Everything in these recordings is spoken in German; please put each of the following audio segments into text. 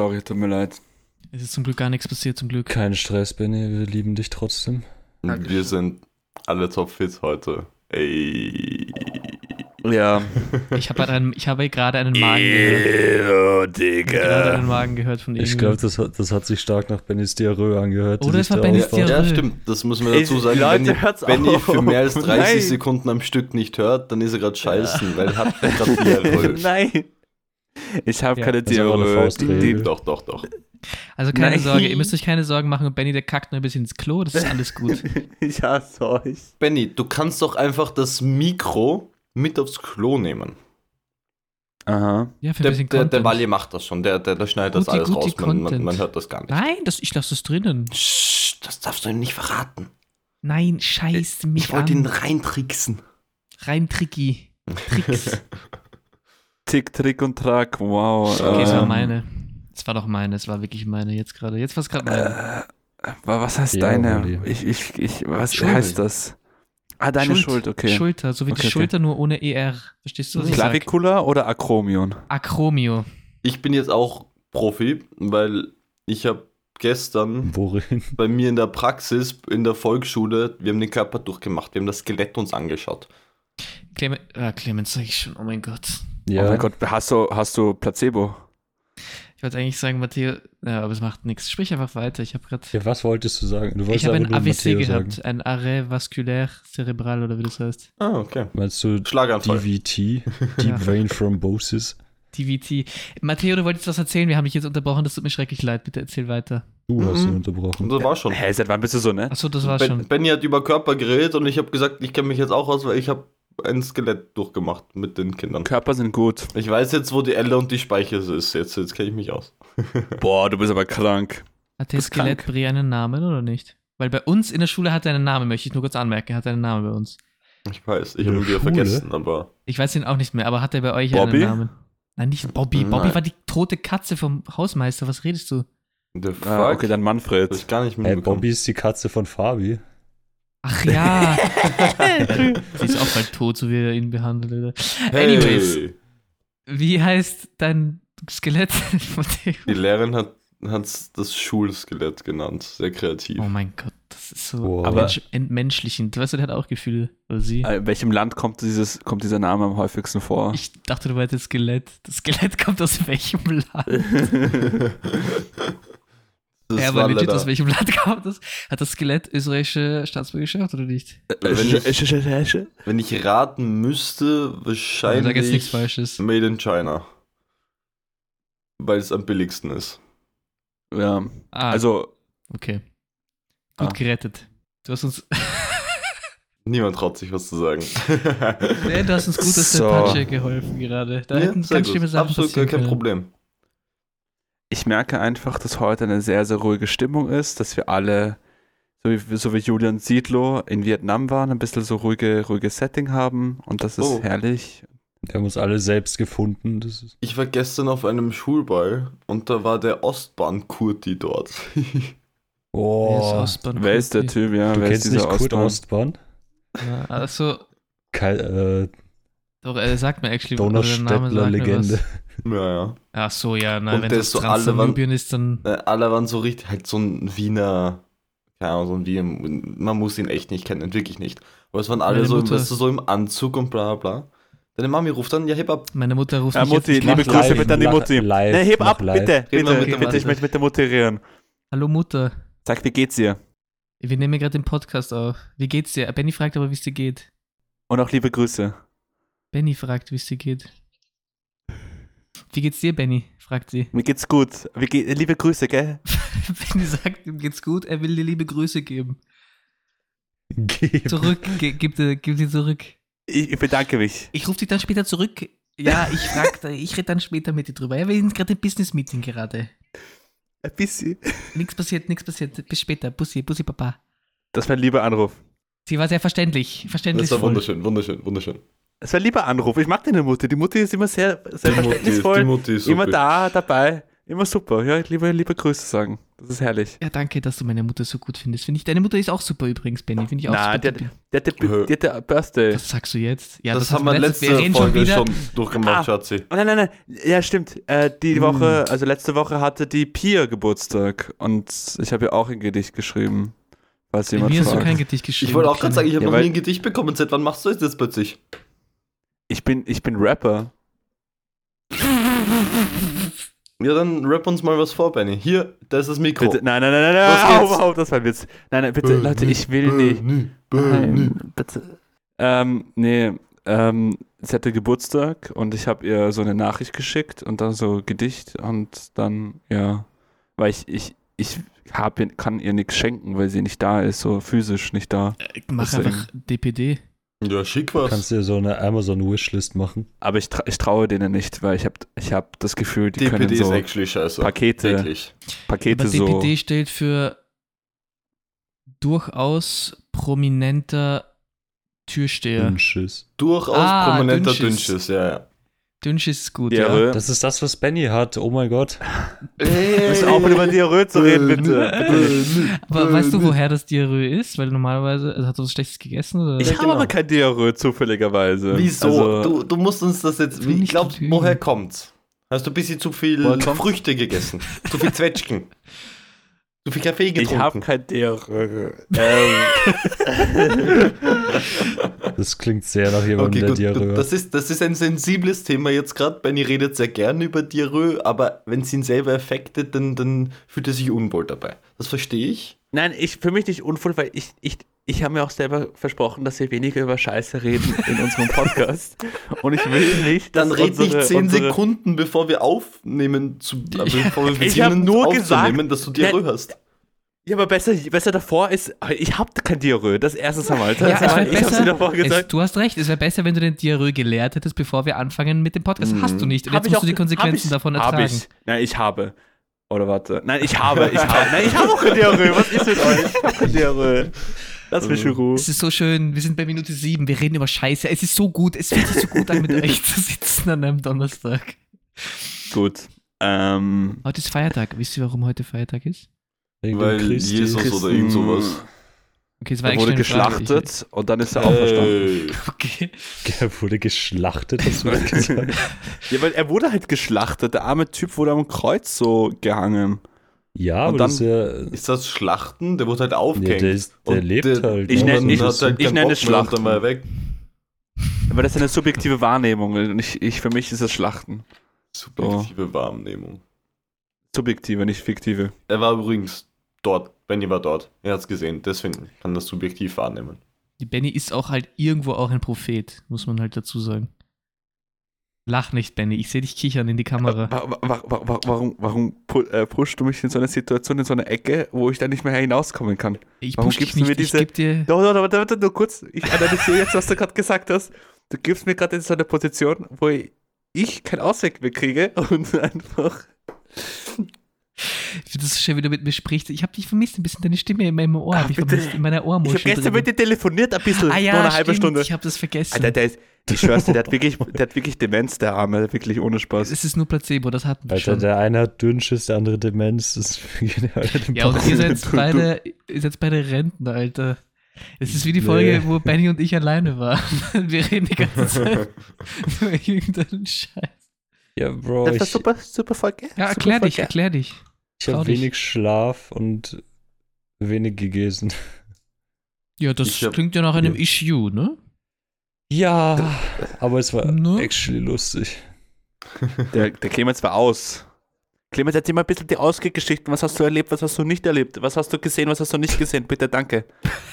Sorry, tut mir leid. Es ist zum Glück gar nichts passiert, zum Glück. Kein Stress, Benny, wir lieben dich trotzdem. Wir sind alle topfit heute. Ey. Ja. Ich habe einen, ich habe gerade einen Magen gehört. Ew, Ich habe gerade einen Magen gehört von Ich glaube, das, hat- das hat sich stark nach Bennys Diarrhoe angehört. Oder es war Bennys. Diarrhoe. Ja, stimmt. Das muss man dazu sagen. Leute, wenn hört's Benny für mehr als 30 Nein. Sekunden am Stück nicht hört, dann ist er gerade scheißen, weil er hat gerade Diarrhoe. Nein. Ich habe Ja. keine Das Die, die, Faustregel. Doch, doch, doch. Also keine Nein. Sorge, ihr müsst euch keine Sorgen machen und Benny, der kackt nur ein bisschen ins Klo, das ist alles gut. ich hasse euch. Benny, du kannst doch einfach das Mikro mit aufs Klo nehmen. Aha. Ja, für ein Der, bisschen der, der. Wally macht das schon. Der, der, der schneidet das Guti, alles raus. Man, man, man hört das gar nicht. Nein, das, ich lasse das drinnen. Psst, das darfst du ihm nicht verraten. Nein, scheiß mich Ich wollte ihn reintricksen. Rein tricky. Tricks. Tick, Trick und Track. Wow. Okay, es war meine. Es war doch meine, es war wirklich meine jetzt gerade. Jetzt war es gerade meine. Äh, wa- was heißt Ja, deine? Ich, ich, ich, was Schuld. heißt das? Ah, deine Schuld, okay. Schulter, so wie Okay, die okay. Schulter, nur ohne ER. Verstehst du, was ich sag? Clavicula oder Acromion? Acromio. Ich bin jetzt auch Profi, weil ich habe gestern Worin? bei mir in der Praxis, in der Volksschule, wir haben den Körper durchgemacht. Wir haben das Skelett uns angeschaut. Clemens, ah, Clemens sag ich schon, oh mein Gott. Ja, Oh mein Gott, hast du, hast du Placebo? Ich wollte eigentlich sagen, Matteo, ja, aber es macht nichts. Sprich einfach weiter. Ich habe gerade. ja, was wolltest du sagen? Du Ich habe ein AVC Matteo gehabt, sagen. ein Arrêt vasculaire cerebral oder wie das heißt. Ah, okay. Meinst du Schlaganfall. DVT? Deep Vein Thrombosis? DVT. Matteo, du wolltest was erzählen, wir haben dich jetzt unterbrochen, das tut mir schrecklich leid. Bitte erzähl weiter. Du hast ihn Mhm. unterbrochen. Und das war schon. Hä, seit wann bist du so, ne? Achso, das war Ben, schon. Benny hat über Körper geredet und ich habe gesagt, ich kenne mich jetzt auch aus, weil ich habe ein Skelett durchgemacht mit den Kindern. Körper sind gut. Ich weiß jetzt, wo die Elle und die Speiche ist. Jetzt, jetzt kenne ich mich aus. Boah, du bist aber krank. Hat der Das. Skelettbrie einen Namen oder nicht? Weil bei uns in der Schule hat er einen Namen, möchte ich nur kurz anmerken. Er hat einen Namen bei uns. Ich weiß, ich habe ihn der wieder vergessen, aber Ich weiß ihn auch nicht mehr, aber hat er bei euch Bobby? einen Namen? Nein, nicht Bobby. Bobby Nein. war die tote Katze vom Hausmeister. Was redest du? the fuck? Ah, okay, dann das Manfred. ist gar nicht Hey, mitbekommen. Bobby ist die Katze von Fabi. Ach ja. Sie ist auch bald tot, so wie er ihn behandelt. Oder? Hey, Anyways, wie heißt dein Skelett? Die Lehrerin hat hat's das Schulskelett genannt. Sehr kreativ. oh mein Gott, das ist so Wow. Aber- Mensch, entmenschlichend. Weißt du, der hat auch Gefühle. Oder sie. Äh, In welchem Land kommt, dieses, kommt dieser Name am häufigsten vor? Ich dachte, du meintest Skelett. Das Skelett kommt aus welchem Land? Das ja, war aber legit, leider- aus welchem Land kommt das? Hat das Skelett österreichische Staatsbürgerschaft oder nicht? wenn, ich, wenn ich raten müsste, sag jetzt nichts wahrscheinlich Falsches. Made in China. Weil es am billigsten ist. ja, Ah, also, okay. Gut Ah. gerettet. Du hast uns, Niemand traut sich was zu sagen. nee, du hast uns gut aus So. der Patsche geholfen gerade. Da Ja, hätten ganz gut. schlimme Sachen Absolut gar passieren kein können. Problem. Ich merke einfach, dass heute eine sehr, sehr ruhige Stimmung ist, dass wir alle, so wie, so wie Julian Siedlow in Vietnam waren, ein bisschen so ruhige, ruhige Setting haben und das ist Oh. herrlich. Wir haben uns alle selbst gefunden. Das ist Ich war gestern auf einem Schulball und da war der Ostbahn-Kurti dort. Wer ist Oh, Ostbahn Wer ist der? Typ, ja? du Wer kennst ist nicht dieser Kurt Ostmann? Ostbahn? Ja, also, Kein, äh, doch, er sagt mir actually, oder der Name Donnerstädtler sagt mir Legende. was. ja, ja. Ach so, ja, nein, Und wenn der das ist so alle Transsibirien ist, dann Äh, Alle waren so richtig, halt so ein Wiener, keine Ahnung, so ein Wiener, man muss ihn echt nicht kennen, wirklich nicht. Aber es waren alle Meine so, Mutter- weißt du, so im Anzug und bla bla bla. Deine Mami ruft dann, ja, heb ab. meine Mutter ruft Ja, Mutti, jetzt. liebe Grüße live, bitte an die Mutti. live, Ne, heb ab, live. bitte, bitte, der bitte, ich möchte mit der Mutti reden. Hallo Mutter, Sag, wie geht's dir? wir nehmen gerade den Podcast auf. Wie geht's dir? Benny fragt aber, wie es dir geht. Und auch liebe Grüße. Benny fragt, wie es dir geht. Wie geht's dir, Benny? fragt sie. Mir geht's gut. Wie geht, liebe Grüße, gell? Benny sagt, ihm geht's gut, er will dir liebe Grüße geben. Gib. Zurück, ge gib, dir- gib sie zurück. Ich, ich bedanke mich. Ich rufe dich dann später zurück. Ja, ich frag, ich rede dann später mit dir drüber. Ja, wir sind gerade im Business-Meeting gerade. Ein bisschen. Nichts passiert, nichts passiert. Bis später. Bussi, Bussi, Papa. Das war ein lieber Anruf. Sie war sehr verständlich. Verständlich. Das war wunderschön, wunderschön, wunderschön. Das war ein lieber Anruf. Ich mag deine Mutti. Die Mutti ist immer sehr, sehr Die Mutti, ist- die Mutti ist immer da, dabei. Immer super. Ja, liebe, liebe Grüße sagen. Das ist herrlich. Ja, danke, dass du meine Mutter so gut findest. Finde ich. Deine Mutter ist auch super übrigens, Benny. Finde ich auch Na, super. der, der, der, der, der, der Birthday. Was sagst du jetzt? Ja, das, haben wir letzte reden Folge wieder. schon, durchgemacht, Ah. Schatzi. Oh, nein, nein, nein. Ja, stimmt. Äh, die Hm. Woche, also letzte Woche hatte die Pia Geburtstag und ich habe ja auch ein Gedicht geschrieben. Falls Bei jemand mir hast du fragt. kein Gedicht geschrieben. Ich wollte auch gerade sagen, ich habe Ja, noch nie ein Gedicht bekommen. Seit wann machst du das jetzt plötzlich? Ich, bin, ich bin Rapper. Ja, dann rap uns mal was vor, Benny. Hier, da ist das Mikro. Bitte, nein, nein, nein, nein, nein, auf, auf, das war ein Witz. Nein, nein, bitte, Leute, ich will nicht. Benny, Benny. Nein, bitte. Ähm, nee, ähm, sie hatte Geburtstag und ich habe ihr so eine Nachricht geschickt und dann so Gedicht und dann, ja, weil ich, ich, ich hab, kann ihr nichts schenken, weil sie nicht da ist, so physisch nicht da. Äh, Mach Deswegen. einfach DPD. Ja, schick Du was. kannst dir so eine Amazon-Wishlist machen. Aber ich, tra ich traue denen nicht, weil ich habe ich hab das Gefühl, die DPD können ist so actually scheiße. Pakete, Wirklich. Pakete Aber so. DPD steht für durchaus prominenter Türsteher. Dünnschiss. Durchaus Ah, prominenter Dünnschiss. Dünnschiss, ja, ja. Dünnschiss ist gut, Diarrhoe. ja. Das ist das, was Benny hat. Oh mein Gott. Wir müssen aufhören, über Diarrhoe zu reden, bitte. Aber weißt du, woher das Diarrhoe ist? Weil normalerweise, also hat er was Schlechtes gegessen? Oder? Ich Ja, habe genau. aber kein Diarrhoe, zufälligerweise. Wieso? Also, du, du musst uns das jetzt. Ich glaube, woher kommt's? Hast du ein bisschen zu viel? Früchte gegessen? zu viel Zwetschgen? zu viel Kaffee ich habe getrunken? kein Diarrhoe. ähm, Das klingt sehr nach jemandem, Okay, der gut. Diarrhoe gut. hat. Das ist, das ist ein sensibles Thema jetzt gerade. Benny redet sehr gern über Diarrhoe, aber wenn es ihn selber affectet, dann, dann fühlt er sich unwohl dabei. Das verstehe ich. Nein, ich für mich nicht unvoll, weil ich, ich, ich habe mir auch selber versprochen, dass wir weniger über Scheiße reden in unserem Podcast. Und ich will nicht, dass Dann red nicht unsere- zehn unsere- Sekunden, bevor wir aufnehmen, zu, äh, bevor wir Ich hab beginnen nur aufzunehmen, gesagt- dass du Diarrhoe Nein. hast. Ja, aber besser, besser davor ist, ich habe kein Diarrhoe. Das erste Mal. Das Ja, es ich habe besser, dir davor es, gesagt. du hast recht, es wäre besser, wenn du den Diarrhoe gelehrt hättest, bevor wir anfangen mit dem Podcast. Mhm. Hast du nicht. Und Hab jetzt ich musst du auch- die Konsequenzen hab ich, davon hab ertragen. Ich. Nein, ich habe. Oder warte. Nein, ich habe. Ich habe. Nein, ich habe auch kein Diarrhoe. Was ist mit euch? Ich habe kein Diarrhoe. Lass mich in Ruhe. Es ist so schön, wir sind bei Minute sieben, wir reden über Scheiße. Es ist so gut, es fühlt sich so gut an, mit euch zu sitzen an einem Donnerstag. Gut. Ähm, Heute ist Feiertag. Wisst ihr, warum heute Feiertag ist? Weil Christi. Jesus oder irgend sowas. Okay, es war er wurde eine Frage. geschlachtet und dann ist er auferstanden. Okay. Er wurde geschlachtet, hast du gesagt. Ja, weil er wurde halt geschlachtet. Der arme Typ wurde am Kreuz so gehangen. Ja, Und aber dann- das ist ja. Ist das Schlachten? Der wurde halt Ja, aufgehängt. der, ist, der Und lebt der- halt. Ich nenn- ich- er halt ich nenne es Schlachten. Dann war er weg. Aber das ist eine subjektive Wahrnehmung. Und ich, ich, für mich ist es Schlachten. Subjektive Wahrnehmung. Subjektive, nicht fiktive. Er war übrigens dort. Benny war dort. Er hat es gesehen. Deswegen kann das subjektiv wahrnehmen. Die Benny ist auch halt irgendwo auch ein Prophet, muss man halt dazu sagen. Lach nicht, Benny. Ich sehe dich kichern in die Kamera. Wa- wa- wa- wa- Warum, warum pu äh, pushst du mich in so eine Situation, in so eine Ecke, wo ich da nicht mehr hinauskommen kann? Ich warum gibst du mir nicht. Ich diese- geb dir. Doch, doch, doch, warte, nur kurz. Ich analysiere jetzt, was du gerade gesagt hast. Du gibst mir gerade in so eine Position, wo ich keinen Ausweg mehr kriege und einfach. Ich finde das so schön, wie du mit mir sprichst. Ich habe dich vermisst, ein bisschen deine Stimme in meinem Ohr. Hab ich bitte. vermisst, in meiner Ich Ohrmuschel. habe gestern drin. mit dir telefoniert, ein bisschen, Ah ja, nur eine halbe stimmt, Stunde. Ich habe das vergessen. Alter, der ist, ich schwör's dir, der hat wirklich, der hat wirklich Demenz, der Arme, wirklich ohne Spaß. es ist nur Placebo, das hatten wir Alter, schon. der eine hat Dünnschiss, der andere Demenz. Das ist Ja, und ihr seid Du- beide, ihr seid beide Rentner, Alter. Es ist wie die Folge, Nee. wo Benny und ich alleine waren. Wir reden die ganze Zeit über irgendeinen Scheiß. ja, Bro, Das ich, war super, super Folge. Ja, super erklär dich, Folge. erklär dich. Ich habe wenig Schlaf und wenig gegessen. Ja, das hab- klingt ja nach einem Ja. Issue, ne? Ja, aber es war Ne? actually lustig. Der, der Clemens war aus. Clemens, erzähl mal ein bisschen die Ausgehgeschichten. Was hast du erlebt, was hast du nicht erlebt? Was hast du gesehen, was hast du nicht gesehen? Bitte, danke.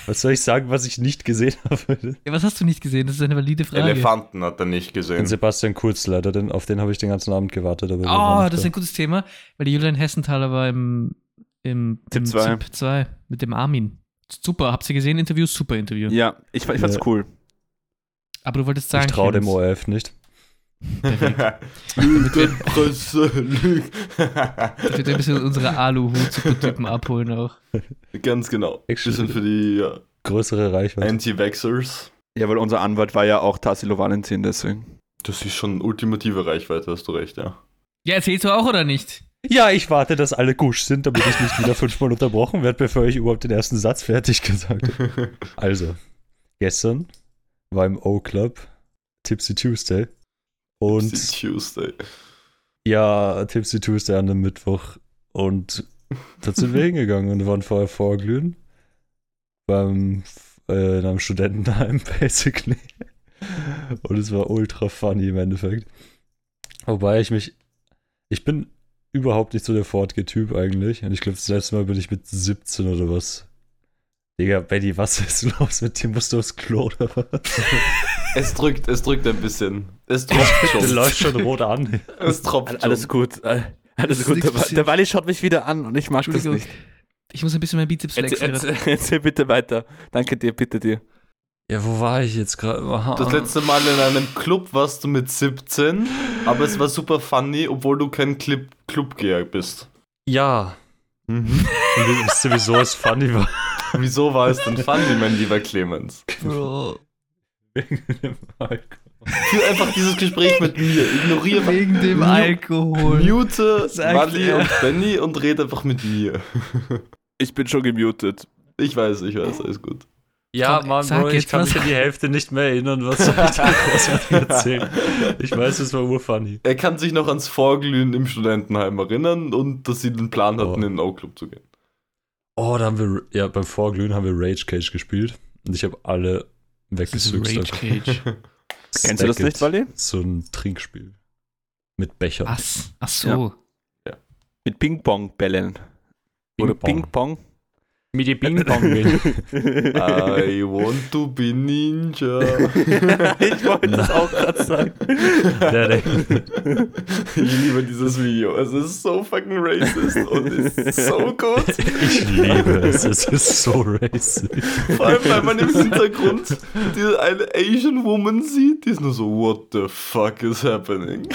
Was soll ich sagen, was ich nicht gesehen habe? Ja, was hast du nicht gesehen? Das ist eine valide Frage. Elefanten hat er nicht Den gesehen. Sebastian Kurz leider, den, auf den habe ich den ganzen Abend gewartet. War Oh, das ist ein gutes Thema, weil die Julian Hessenthaler war im, im, Tipp im zwei. Tipp 2 mit dem Armin. Super, habt ihr gesehen? Interview? Super Interview. Ja, ich, fand- ich fand's Ja. cool. Aber du wolltest sagen. ich traue dem ORF nicht. Lügenpresse, Lügen. wir da ein bisschen unsere Aluhut-Supertypen abholen auch. Ganz genau. Actually- Bisschen für die ja, Größere Reichweite. Anti-Vaxxers. Ja, weil unser Anwalt war ja auch Tassilo Valentin, deswegen. Das ist schon ultimative Reichweite, hast du recht, ja. Ja, erzählst du auch oder nicht? Ja, ich warte, dass alle gusch sind, damit ich nicht wieder fünfmal unterbrochen werde, bevor ich überhaupt den ersten Satz fertig gesagt habe. Also, gestern war im O-Club Tipsy Tuesday. Und Tuesday. ja, Tipsy Tuesday an dem Mittwoch. Und da sind wir hingegangen und waren vorher vorglühen. Beim äh, in einem Studentenheim, basically. Und es war ultra funny im Endeffekt. Wobei ich mich. Ich bin überhaupt nicht so der Fortge-Typ eigentlich. Und ich glaube, das letzte Mal bin ich mit 17 oder was. Digga, Betty, was ist los mit dir? Musst du aufs Klo oder was? Es drückt, es drückt ein bisschen. Es tropft Du schon. läufst schon rot an. Es tropft schon. Alles gut. äh, Alles gut. Der, der Wally schaut mich wieder an und ich mag das nicht. Ich muss ein bisschen mein Bizeps Erzähl, flexen. erzähl, erzähl bitte weiter. Danke dir, bitte dir. Ja, wo war ich jetzt gerade? Das letzte Mal in einem Club warst du mit 17, aber es war super funny, obwohl du kein Clip Clubgeher bist. Ja. Mhm. Und wisst ihr, wieso es funny war? Wieso war es denn funny, mein lieber Clemens? Bro. Wegen dem Alkohol. Führ einfach dieses Gespräch mit mir. Ignoriere Wegen dem Alkohol. Mute er. und Benny und rede einfach mit mir. Ich bin schon gemutet. Ich weiß, ich weiß, alles gut. Ja, Komm, Mann, Bro, ich kann was. mich an die Hälfte nicht mehr erinnern, was ich da erzählen? Ich weiß, es war urfunny. Er kann sich noch ans Vorglühen im Studentenheim erinnern und dass sie den Plan hatten, Oh. in den O-Club zu gehen. Oh, da haben wir, ja, beim Vorglühen haben wir Rage Cage gespielt und ich habe alle Rage Cage. Kennst du das nicht, Wally? So ein Trinkspiel. Mit Bechern. Was? Ach so. Mit Ping-Pong-Bällen. Oder Ping-Pong. Mit dem Ping-Pong. I want to be Ninja. ich wollte das auch gerade sagen. Ich liebe dieses Video. Es ist so fucking racist und es ist so gut. ich liebe es. Es ist so racist. Vor allem, weil man im Hintergrund diese eine Asian Woman sieht, die ist nur so, what the fuck is happening?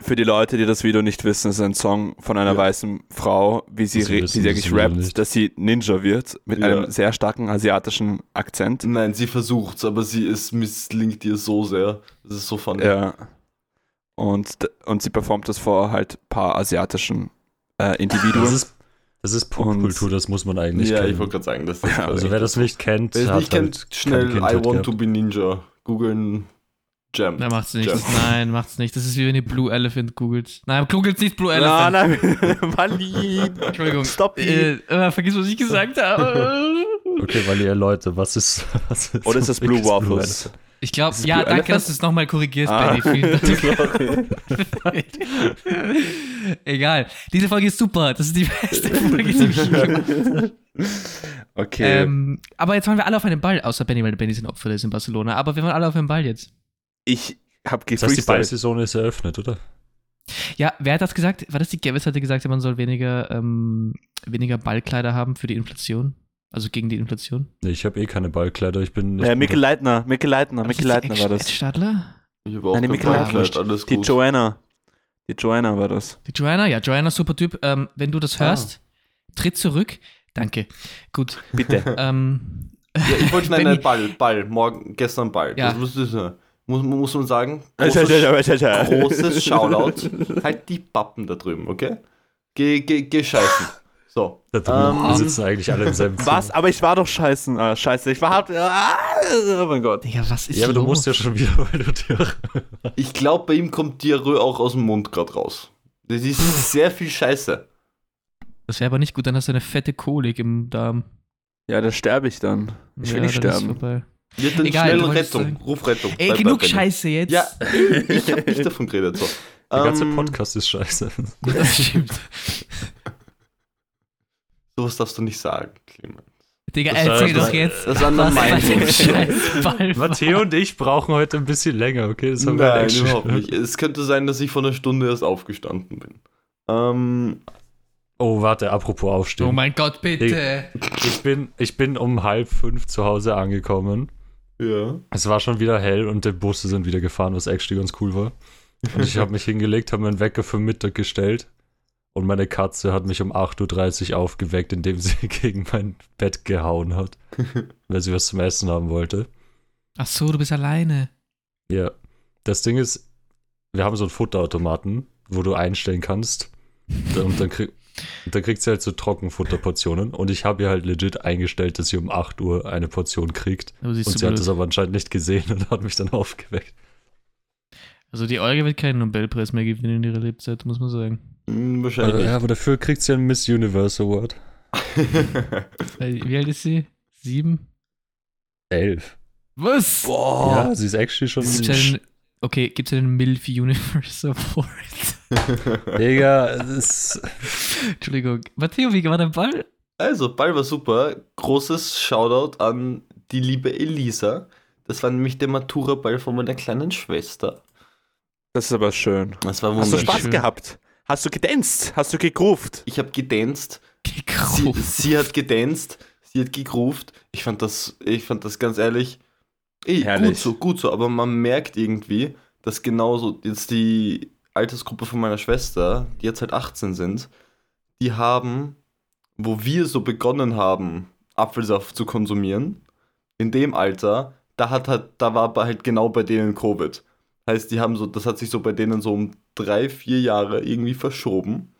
Für, die Leute, die das Video nicht wissen, ist ein Song von einer Ja. weißen Frau, wie sie, wie sie eigentlich rappt, nicht. dass sie Ninja wird, mit Ja. einem sehr starken asiatischen Akzent. Nein, sie versucht's, aber sie ist misslingt ihr so sehr. Das ist so funny. Ja. Und, und sie performt das vor halt paar asiatischen äh, Individuen. Das ist, das ist Popkultur, das muss man eigentlich ja, kennen. ich wollte gerade sagen, das ist Ja, also wer das nicht kennt, Wer es hat nicht kennt, halt schnell keine I want gehabt. to be Ninja. Googeln Jam. Nein, macht's nicht. Jam. Nein, macht's nicht. Das ist wie wenn ihr Blue Elephant googelt. Nein, googelt nicht Blue Nein, Elephant. nein, Wally. Entschuldigung. Stop Äh, äh, vergiss, was ich gesagt habe. Okay, ihr Leute, was ist. Was ist Oder ist das Blue Waffles? Ich glaube, ja, Blue danke, Elephant? dass du es nochmal korrigierst, Ah. Benny. Egal. Diese Folge ist super. Das ist die beste Folge, die ich je Okay. ähm, Aber jetzt waren wir alle auf einem Ball, außer Benny, weil Benny ist ein Opfer, der ist in Barcelona. Aber wir waren alle auf einem Ball jetzt. Ich habe Das heißt, die gefreestylt. Ballsaison ist eröffnet, oder? Ja, wer hat das gesagt? War das die Gavis hatte gesagt, man soll weniger, ähm, weniger Ballkleider haben für die Inflation? Also gegen die Inflation? Nee, ich habe eh keine Ballkleider. Ich bin. Ich bin Mikkel Leitner, Mikkel Leitner, War das Mikkel die Leitner war das. Ed Stadler? Ich habe auch Nein, die Mikkel Leitner. alles Die gut. Joanna. Die Joanna war das. Die Joanna? Ja, Joanna, super Typ. Ähm, wenn du das Ah. hörst, tritt zurück. Danke. Gut. Bitte. ähm, Ja, ich wollte schnell Benny- einen Ball, Ball, morgen, gestern Ball. Ja. Das muss, das, muss, muss man sagen. Großes, Großes, Shoutout. Halt die Pappen da drüben, okay? Geh, geh, geh scheißen. So. da drüben. Ähm, sitzen eigentlich alle im selben Zimmer. Was? Aber ich war doch scheißen. Ah, scheiße, ich war hart. Ah, oh mein Gott. Digga, was ist Ja, aber du los? musst ja schon wieder, weil du dir. Ich glaube, bei ihm kommt Diarrhoe auch aus dem Mund gerade raus. Das ist sehr viel Scheiße. Das wäre aber nicht gut, dann hast du eine fette Kolik im Darm. Ja, da sterbe ich dann. Ich will Ja, nicht dann ist sterben. Ja, dann Egal, schnell Rettung. sagen- Ruf Rettung. Ey, Bleib bei genug Benny. Scheiße jetzt. Ja, ich habe nicht davon geredet. So. Der ganze Ähm, Podcast ist scheiße. Das stimmt. Sowas darfst du nicht sagen, Clemens. Digga, Das erzähl war- doch jetzt. das war nur was mein. Matteo und ich brauchen heute ein bisschen länger, okay? Das haben wir Nein, extra- überhaupt nicht. Es könnte sein, dass ich vor einer Stunde erst aufgestanden bin. Ähm, Oh, warte, apropos aufstehen. Oh mein Gott, bitte. Ich bin, ich bin um halb fünf zu Hause angekommen. Ja. Es war schon wieder hell und die Busse sind wieder gefahren, was actually ganz cool war. Und ich habe mich hingelegt, habe meinen Wecker für Mittag gestellt. Und meine Katze hat mich um 8.30 Uhr aufgeweckt, indem sie gegen mein Bett gehauen hat. weil sie was zum Essen haben wollte. Ach so, du bist alleine. Ja. Das Ding ist, wir haben so einen Futterautomaten, wo du einstellen kannst, Und dann, krieg, und dann kriegt sie halt so Trockenfutterportionen. Und ich habe ihr halt legit eingestellt, dass sie um 8 Uhr eine Portion kriegt. Aber sie ist Und sie hat blöd. das aber anscheinend nicht gesehen und hat mich dann aufgeweckt. Also die Olga wird keinen Nobelpreis mehr gewinnen in ihrer Lebzeit, muss man sagen. Hm, Aber, wahrscheinlich. ja, aber dafür kriegt sie einen Miss Universe Award. Wie alt ist sie? Sieben? Elf. Was? Boah. Ja, sie ist actually schon. Gibt's einen, okay, gibt es einen MILF Universe Award? Digga, es ist. Entschuldigung. Matteo, wie war dein Ball? Also, Ball war super. Großes Shoutout an die liebe Elisa. Das war nämlich der Matura-Ball von meiner kleinen Schwester. Das ist aber schön. Das war Hast du wunderschön. Spaß schön. gehabt? Hast du gedanzt? Hast du gegruft? Ich habe gedanzt. Sie, Gekauft. sie hat gedanzt. Sie hat gegruft. Ich fand das, ich fand das ganz ehrlich, ey, gut Herrlich. so, gut so. Aber man merkt irgendwie, dass genauso jetzt die Altersgruppe von meiner Schwester, die jetzt halt 18 sind, die haben, wo wir so begonnen haben, Apfelsaft zu konsumieren, in dem Alter, da hat halt, da war halt genau bei denen Covid. Heißt, die haben so, das hat sich so bei denen so um drei, vier Jahre irgendwie verschoben.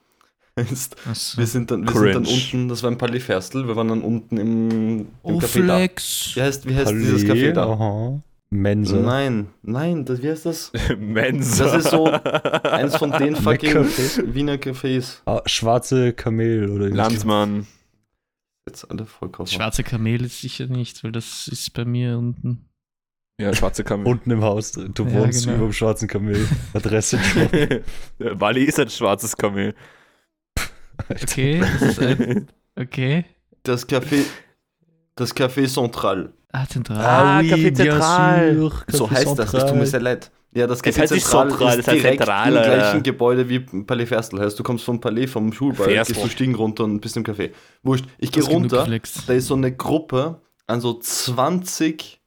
Heißt, Achso. wir sind dann, wir sind dann unten, das war im Palais wir waren dann unten im, im Oh, Café da. Flex. Wie heißt, wie heißt dieses Café da? Aha. Mensa. Nein, nein, das, wie heißt das? Mensa. Das ist so eins von den fucking McCafé. Wiener Cafés. Ah, schwarze Kamel oder. Landsmann. Jetzt alle vollkaufen. Schwarze Kamel ist sicher nicht, weil das ist bei mir unten. Ja, schwarze Kamel. Unten im Haus. Du Ja, wohnst genau. über dem schwarzen Kamel. Adresse. Wally ist ein schwarzes Kamel. Okay, das ist ein, okay. Das Café, das Café Central. Ah, zentral. Ah, Café bien Zentral. sûr, So Café heißt das, das tut mir Central. sehr leid. Ja, das Es Café heißt nicht Zentral Central, ist es heißt direkt Zentral, im gleichen Gebäude wie Palais Ferstel. Heißt, du kommst vom Palais, vom Schulball, Ferstel. gehst du Stiegen runter und bist im Café. Wurscht, ich gehe Das runter, da ist so eine Gruppe an so 20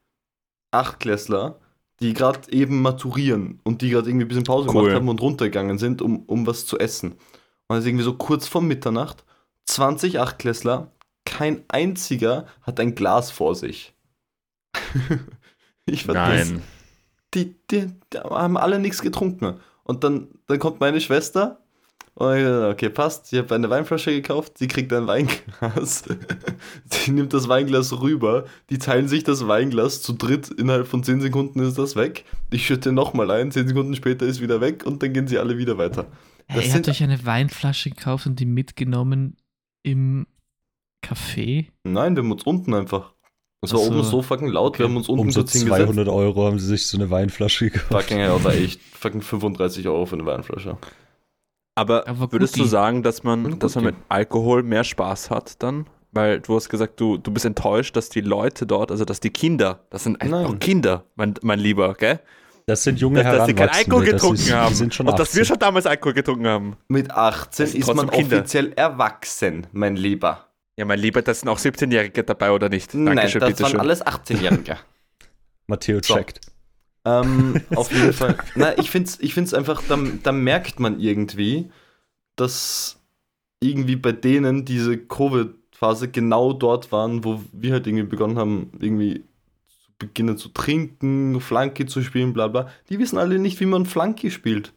Achtklässler, die gerade eben maturieren und die gerade irgendwie ein bisschen Pause Cool. gemacht haben und runtergegangen sind, um, um was zu essen. Und dann ist irgendwie so kurz vor Mitternacht, 20 Achtklässler, kein einziger hat ein Glas vor sich. ich Nein. die, die, die haben alle nichts getrunken. Und dann, dann kommt meine Schwester. Und ich dachte, okay, passt. Ich habe eine Weinflasche gekauft. Sie kriegt ein Weinglas. sie nimmt das Weinglas rüber. Die teilen sich das Weinglas zu dritt. Innerhalb von 10 Sekunden ist das weg. Ich schütte nochmal ein. 10 Sekunden später ist wieder weg. Und dann gehen sie alle wieder weiter. Hey, das ihr sind- habt euch eine Weinflasche gekauft und die mitgenommen im Café? Nein, wir haben uns unten einfach. Es war so. oben so fucking laut. Wir Okay. haben uns unten Um so kurz hingesetzt. 200 Euro haben sie sich so eine Weinflasche gekauft. Fucking hell, war echt fucking 35 Euro für eine Weinflasche. Aber, Aber würdest du sagen, dass man, Und dass man mit Alkohol mehr Spaß hat dann? Weil du hast gesagt, du, du bist enttäuscht, dass die Leute dort, also dass die Kinder, das sind einfach. Kinder, mein, mein Lieber, gell? Das sind junge Dass, dass sie kein. Alkohol das getrunken ist, haben. Sind schon und dass wir 18. schon damals Alkohol getrunken haben. Mit 18 Das sind ist man Kinder. offiziell erwachsen, mein Lieber. Ja, mein Lieber, das sind auch 17-Jährige dabei, oder nicht? Nein, Dankeschön, das waren alles 18-Jährige. Matteo So. checkt. ähm, auf jeden Fall. Na, ich finde es ich find's einfach, da, da merkt man irgendwie, dass irgendwie bei denen diese Covid-Phase genau dort waren, wo wir halt irgendwie begonnen haben, irgendwie beginnen zu trinken, Flanke zu spielen, bla bla. Die wissen alle nicht, wie man Flanke spielt.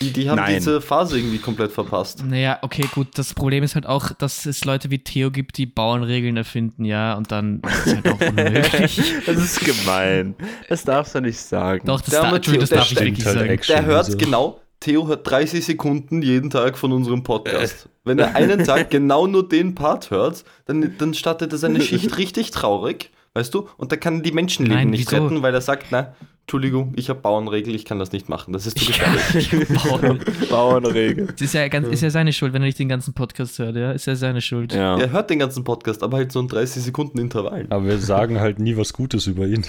Die, die haben Nein. diese Phase irgendwie komplett verpasst. Naja, okay, gut. Das Problem ist halt auch, dass es Leute wie Theo gibt, die Bauernregeln erfinden, ja, und dann ist es halt auch unmöglich. das ist gemein. Das darfst du nicht sagen. Doch, das, Der da, Entschuldigung, das Theo, darf ich wirklich halt sagen. Action. Der hört so. genau, Theo hört 30 Sekunden jeden Tag von unserem Podcast. Wenn er einen Tag genau nur den Part hört, dann, dann startet er seine Schicht richtig traurig, weißt du? Und da kann die Menschenleben Nein, nicht wieso? retten, weil er sagt, na, Entschuldigung, ich habe Bauernregel, ich kann das nicht machen. Das ist zu gefährlich. Bauern- Bauernregel. Das ist ja, ganz, ist ja seine Schuld, wenn er nicht den ganzen Podcast hört, ja. Ist ja seine Schuld. Ja. er hört den ganzen Podcast, aber halt so in 30 Sekunden Intervallen. Aber wir sagen halt nie was Gutes über ihn.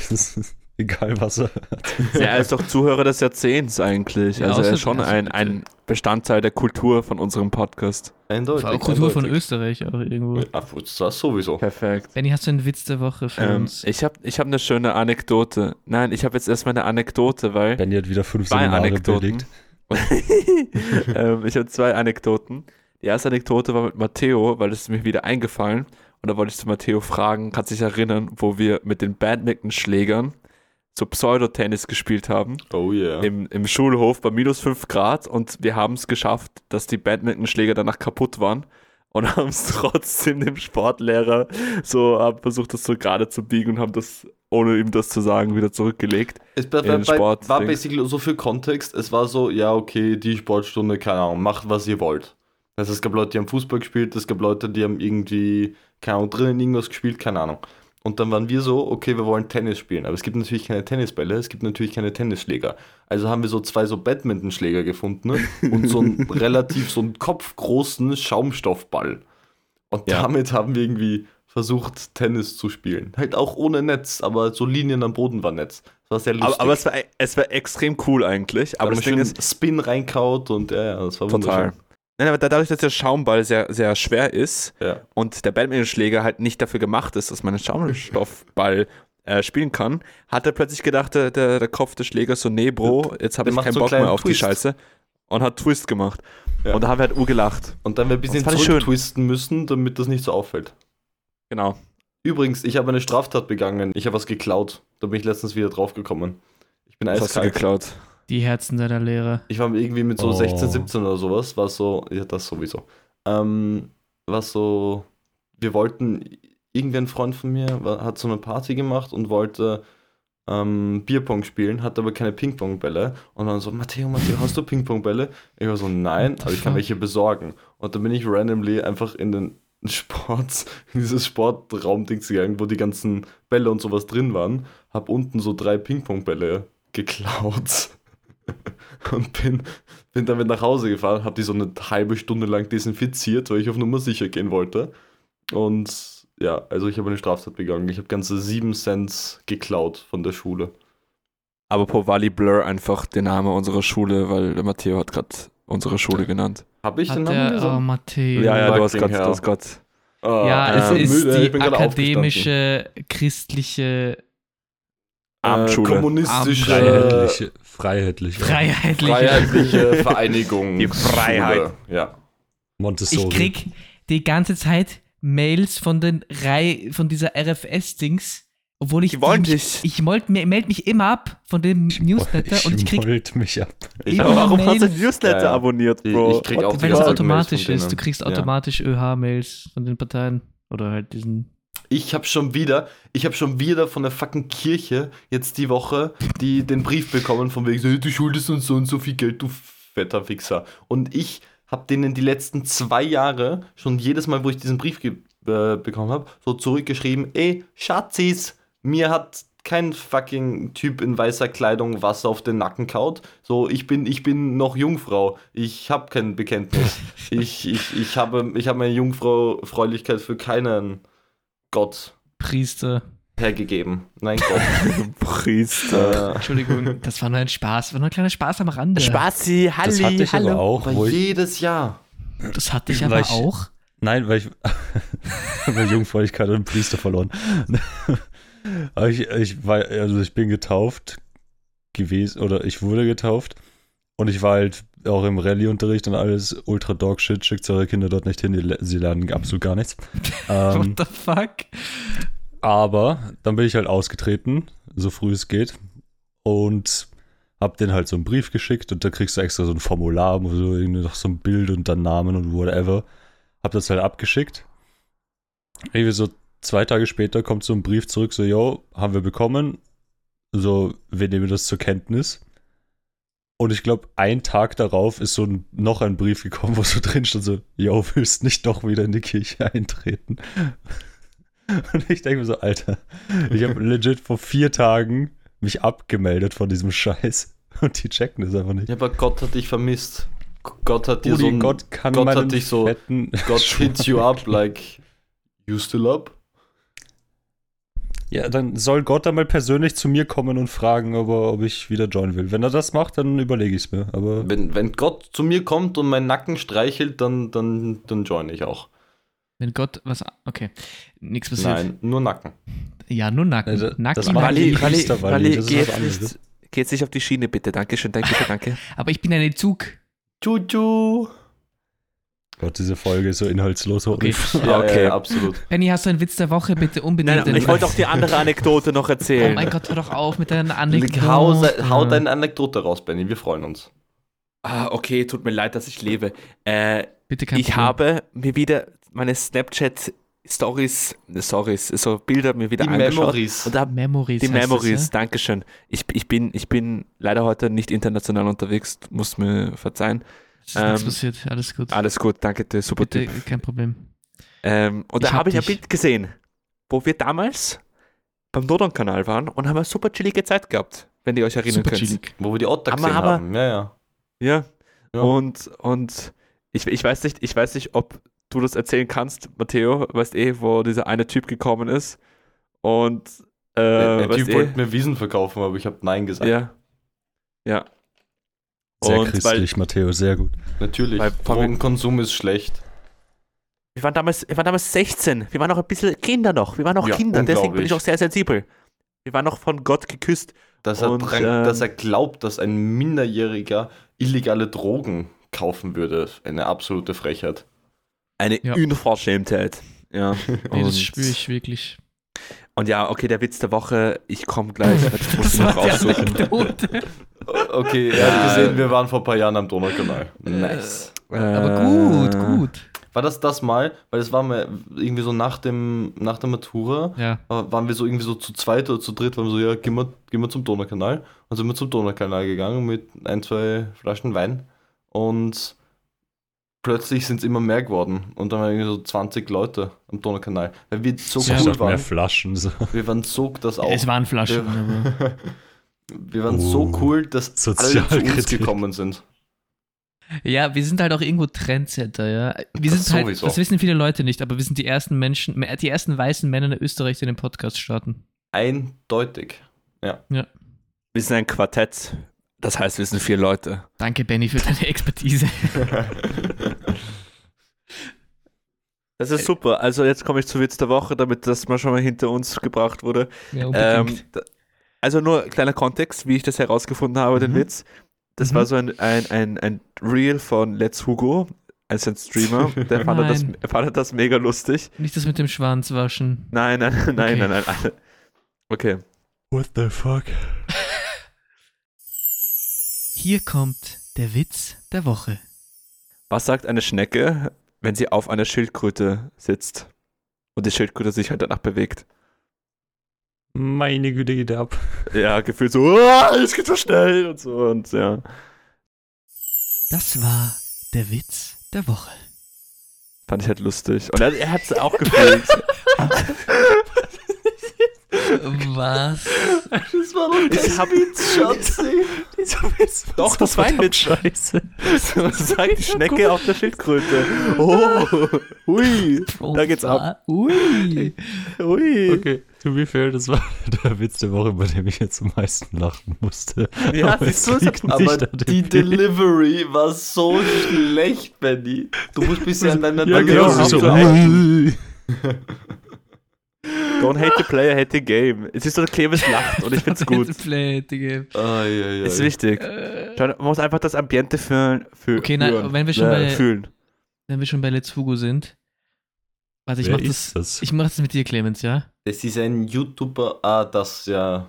Egal, was er hat. Ja, er ist doch Zuhörer des Jahrzehnts eigentlich. Ja, also er ist schon ein, ein Bestandteil der Kultur von unserem Podcast. Eindeutig. Allem Kultur von eindeutig. Österreich auch irgendwo. Ah, Das war sowieso. Perfekt. Benny, hast du einen Witz der Woche für Ähm, uns? ich habe ich hab eine schöne Anekdote. Nein, ich habe jetzt erstmal eine Anekdote, weil Benny hat wieder fünf zwei Seminare Anekdoten. belegt. ähm, ich habe zwei Anekdoten. Die erste Anekdote war mit Matteo, weil es ist mir wieder eingefallen. Und da wollte ich zu Matteo fragen, kannst du dich erinnern, wo wir mit den Badmintonschlägern so Pseudo-Tennis gespielt haben Oh yeah. im, im Schulhof bei minus 5 Grad und wir haben es geschafft, dass die Badmintonschläger danach kaputt waren und haben es trotzdem dem Sportlehrer so haben versucht, das so gerade zu biegen und haben das, ohne ihm das zu sagen, wieder zurückgelegt. Es den bei, Sport- war basically so viel Kontext. Es war so, ja, okay, die Sportstunde, keine Ahnung, macht was ihr wollt. Also es gab Leute, die haben Fußball gespielt, es gab Leute, die haben irgendwie, keine Ahnung, drinnen irgendwas gespielt, keine Ahnung. Und dann waren wir so, okay, wir wollen Tennis spielen. Aber es gibt natürlich keine Tennisbälle, es gibt natürlich keine Tennisschläger. Also haben wir so zwei so Badmintonschläger gefunden ne? und so einen relativ so einen kopfgroßen Schaumstoffball. Und Ja. damit haben wir irgendwie versucht, Tennis zu spielen. Halt auch ohne Netz, aber so Linien am Boden war Netz. Das war sehr lustig. Aber, aber es, war, es war extrem cool eigentlich. Aber aber das Ding ist, Spin reinkaut und ja, ja, das war total. wunderschön. Nein, aber dadurch, dass der Schaumball sehr, sehr schwer ist Ja. und der Badmintonschläger halt nicht dafür gemacht ist, dass man einen Schaumstoffball äh, spielen kann, hat er plötzlich gedacht, der, der, der Kopf des Schlägers so, nee, Bro, jetzt habe ich keinen so Bock mehr auf die Twist. Scheiße. Und hat Twist gemacht. Ja. Und da haben wir halt urgelacht. Und dann wir ein bisschen zurücktwisten müssen, damit das nicht so auffällt. Genau. Übrigens, ich habe eine Straftat begangen. Ich habe was geklaut. Da bin ich letztens wieder drauf gekommen. Ich bin Das hast du eiskalt. geklaut. Die Herzen deiner Lehrer. Ich war irgendwie mit so Oh. 16, 17 oder sowas, war so, ja, das sowieso. Ähm, war so, wir wollten, irgendwie ein Freund von mir war, hat so eine Party gemacht und wollte ähm, Bierpong spielen, hatte aber keine Pingpongbälle und dann so, Matteo, Matteo, hast du Pingpongbälle? Ich war so, nein, aber ich kann welche besorgen. Und dann bin ich randomly einfach in den Sport, in dieses Sportraumdings gegangen, wo die ganzen Bälle und sowas drin waren, hab unten so drei Pingpongbälle geklaut und bin, bin damit nach Hause gefahren, habe die so eine halbe Stunde lang desinfiziert, weil ich auf Nummer sicher gehen wollte. Und ja, also ich habe eine Straftat begangen. Ich habe ganze 7 Cent geklaut von der Schule. Aber Po Wally Blur einfach der Name unserer Schule, weil der Matteo hat gerade unsere Schule genannt. Habe ich den Hat Namen der, oh, gesagt? Matteo. Ja, ja, du hast Fucking gerade, du hell. hast gerade. Ah, Ja, ich es ist müde, die akademische, christliche, Abendschule. Äh, kommunistische, Freiheitliche, freiheitliche. freiheitliche. freiheitliche Vereinigung. Die Freiheit. Schule. Ja. Montessori. Ich krieg die ganze Zeit Mails von den Rei von dieser RFS-Dings, obwohl ich Die wollen dich. ich mold, melde mich immer ab von dem Newsletter und ich krieg, wollte mich ab. Ich. Warum hast du Mails. Newsletter Ja, ja. abonniert, Ich- Bro? ich krieg auch weil das Mails automatisch ist, du kriegst Ja. automatisch ÖH-Mails von den Parteien oder halt diesen. Ich habe schon wieder, ich habe schon wieder von der fucking Kirche jetzt die Woche die, den Brief bekommen von wegen so, du schuldest uns so und so viel Geld, du fetter Fixer. Und ich habe denen die letzten zwei Jahre schon jedes Mal, wo ich diesen Brief äh, bekommen habe, so zurückgeschrieben, ey, Schatzis, mir hat kein fucking Typ in weißer Kleidung Wasser auf den Nacken kaut. So, ich bin, ich bin noch Jungfrau. Ich habe kein Bekenntnis. ich, ich, ich habe, ich habe meine Jungfräulichkeit für keinen Gott Priester. hergegeben. Nein, Gott. Priester. äh, Entschuldigung, das war nur ein Spaß, war nur ein kleiner Spaß am Rande. Spaßi, Das hatte Halli, ich aber hallo. auch, aber wo ich. jedes Jahr. Das hatte ich aber ich- auch. Nein, weil ich habe Jungfräulichkeit und einen Priester verloren. Aber ich, ich war, also ich bin getauft gewesen, oder ich wurde getauft und ich war halt auch im Rallye-Unterricht und alles ultra dog shit, schickt eure Kinder dort nicht hin, sie lernen absolut gar nichts. Ähm, What the fuck? aber dann bin ich halt ausgetreten, so früh es geht und hab den halt so einen Brief geschickt und da kriegst du extra so ein Formular, so irgendwie noch so ein Bild und dann Namen und whatever. Hab das halt abgeschickt. Irgendwie so zwei Tage später kommt so ein Brief zurück, so, yo, haben wir bekommen. So, wir nehmen das zur Kenntnis. Und ich glaube, ein Tag darauf ist so ein, noch ein Brief gekommen, wo so drin stand, so, yo, willst nicht doch wieder in die Kirche eintreten? Und ich denke mir so, Alter, ich habe legit vor vier Tagen mich abgemeldet von diesem Scheiß. Und die checken das einfach nicht. Ja, aber Gott hat dich vermisst. Gott hat dir Rudi, so ein, Gott kann Gott hat dich so- Gott hits you up like you still up? Ja, dann soll Gott einmal persönlich zu mir kommen und fragen, ob, er, ob ich wieder joinen will. Wenn er das macht, dann überlege ich es mir. Aber Wenn, wenn Gott zu mir kommt und meinen Nacken streichelt, dann, dann, dann join ich auch. Wenn Gott was. Okay, nichts passiert. Nein, nur Nacken. Ja, nur Nacken. Also, Nacken. das Wally, Wally, Priester, Wally, Wally, das ist geh was jetzt anderes. nicht, geh jetzt nicht auf die Schiene, bitte. Dankeschön, danke, bitte, danke. Aber ich bin ein Zug. Tschu-tschu. Gott, diese Folge ist so inhaltslos. Okay. Ja, Okay. ja, absolut. Benny, hast du einen Witz der Woche? Bitte unbedingt. Nein, ich wollte auch die andere Anekdote noch Oh erzählen. mein Gott, hör doch auf mit deinen Anekdoten. Hau, hau deine Anekdote raus, Benny, wir freuen uns. ah, okay, tut mir leid, dass ich lebe. Äh, Bitte kein ich Problem. habe mir wieder meine Snapchat-Stories, ne, Stories, so Bilder mir wieder Die angeschaut. Memories. Und da Memories. Die heißt es, Memories, Dankeschön. Ich, ich, bin, ich bin leider heute nicht international unterwegs, muss mir verzeihen. Ist nichts ähm, passiert, alles gut. Alles gut, danke dir, super Bitte, Typ. kein Problem. Ähm, und Ich da hab habe ich ein. Bild gesehen, wo wir damals beim Dodon-Kanal waren und haben eine super chillige Zeit gehabt, wenn ihr euch erinnern Super könnt. chillig. Wo wir die Otter Aber- gesehen aber- haben. Ja, ja. Ja. Ja. Und, und ich, ich, weiß nicht, ich weiß nicht, ob du das erzählen kannst, Matteo, weißt eh, wo dieser eine Typ gekommen ist. Und äh, Der, der Typ eh, wollte mir Wiesen verkaufen, aber ich habe Nein gesagt. Ja. Ja. Sehr Und weil- christlich, Matteo, sehr gut. Natürlich. Weil- Drogenkonsum ist schlecht. Wir waren damals, wir waren damals 16. Wir waren noch ein bisschen Kinder noch. Wir waren noch Ja, Kinder, deswegen bin ich auch sehr sensibel. Wir waren noch von Gott geküsst. Dass er, Und, dran, ähm, dass er glaubt, dass ein Minderjähriger illegale Drogen kaufen würde. Eine absolute Frechheit. Eine Ja. Unverschämtheit. Ja. Nee, das Und- spüre ich wirklich. Und ja, okay, der Witz der Woche, ich komme gleich. Ich muss Das ihn noch war die raussuchen. Okay, Ja. hat gesehen, wir waren vor ein paar Jahren am Donaukanal. Nice. Aber gut, Äh, gut. War das das mal? Weil das war mal irgendwie so nach, dem, nach der Matura, Ja. äh, waren wir so irgendwie so zu zweit oder zu dritt, waren wir so, ja, gehen wir, gehen wir zum Donaukanal. Und sind wir zum Donaukanal gegangen mit ein, zwei Flaschen Wein. Und plötzlich sind es immer mehr geworden. Und dann waren irgendwie so 20 Leute am Donaukanal. Weil wir so Ja. Cool dachte mehr waren. Flaschen. So. Wir waren so, das auch. Es waren Flaschen, aber. wir waren so Oh, cool, dass alle zu uns gekommen sind. Ja, wir sind halt auch irgendwo Trendsetter, ja. Wir sind Das halt, sowieso. das wissen viele Leute nicht, aber wir sind die ersten Menschen, die ersten weißen Männer in Österreich, die den Podcast starten. Eindeutig. Wir sind ein Quartett. Das heißt, wir sind vier Leute. Danke, Benny, für deine Expertise. Das ist super. Also jetzt komme ich zu Witz der Woche, damit das mal schon mal hinter uns gebracht wurde. Ja, Ähm, also nur kleiner Kontext, wie ich das herausgefunden habe, den Mhm. Witz. Das Mhm. war so ein, ein, ein, ein Reel von Let's Hugo, also ein Streamer. Der fand, das, fand das mega lustig. Nicht das mit dem Schwanz waschen. Nein, nein, nein, Okay. nein, nein, nein. Okay. What the fuck? Hier kommt der Witz der Woche. Was sagt eine Schnecke, wenn sie auf einer Schildkröte sitzt und die Schildkröte sich halt danach bewegt? Meine Güte geht ab. Ja, gefühlt so, "Ah, es geht so schnell und so und ja. Das war der Witz der Woche. Fand ich halt lustig. Und er, er hat es auch gefühlt. Was? Das war doch Ich hab Schatzi. Doch, das war ein Witz. Scheiße. Was sagt die Schnecke auf der Schildkröte? Oh, hui, da geht's ab. Ui. Hui. Okay, to be fair, das war der Witz der Woche, bei dem ich jetzt am meisten lachen musste. Ja, Aber siehst es du, es liegt Aber die Bild. Delivery war so schlecht, Benny. Du musst ein bisschen an deiner Ja, genau. So, so. ui. Don't hate the player, hate the game. Es ist so, Clemens lacht und ich find's gut. Play, Digga. Ai, ai, ai. Ist wichtig. Äh, Man muss einfach das Ambiente fühlen. fühlen Okay, nein, fühlen. wenn wir schon äh, bei- fühlen. wenn wir schon bei Let's Hugo sind. Warte, ich Wer mach das. das? Ich mach das mit dir, Clemens, ja? Das ist ein YouTuber. Ah, das, ja.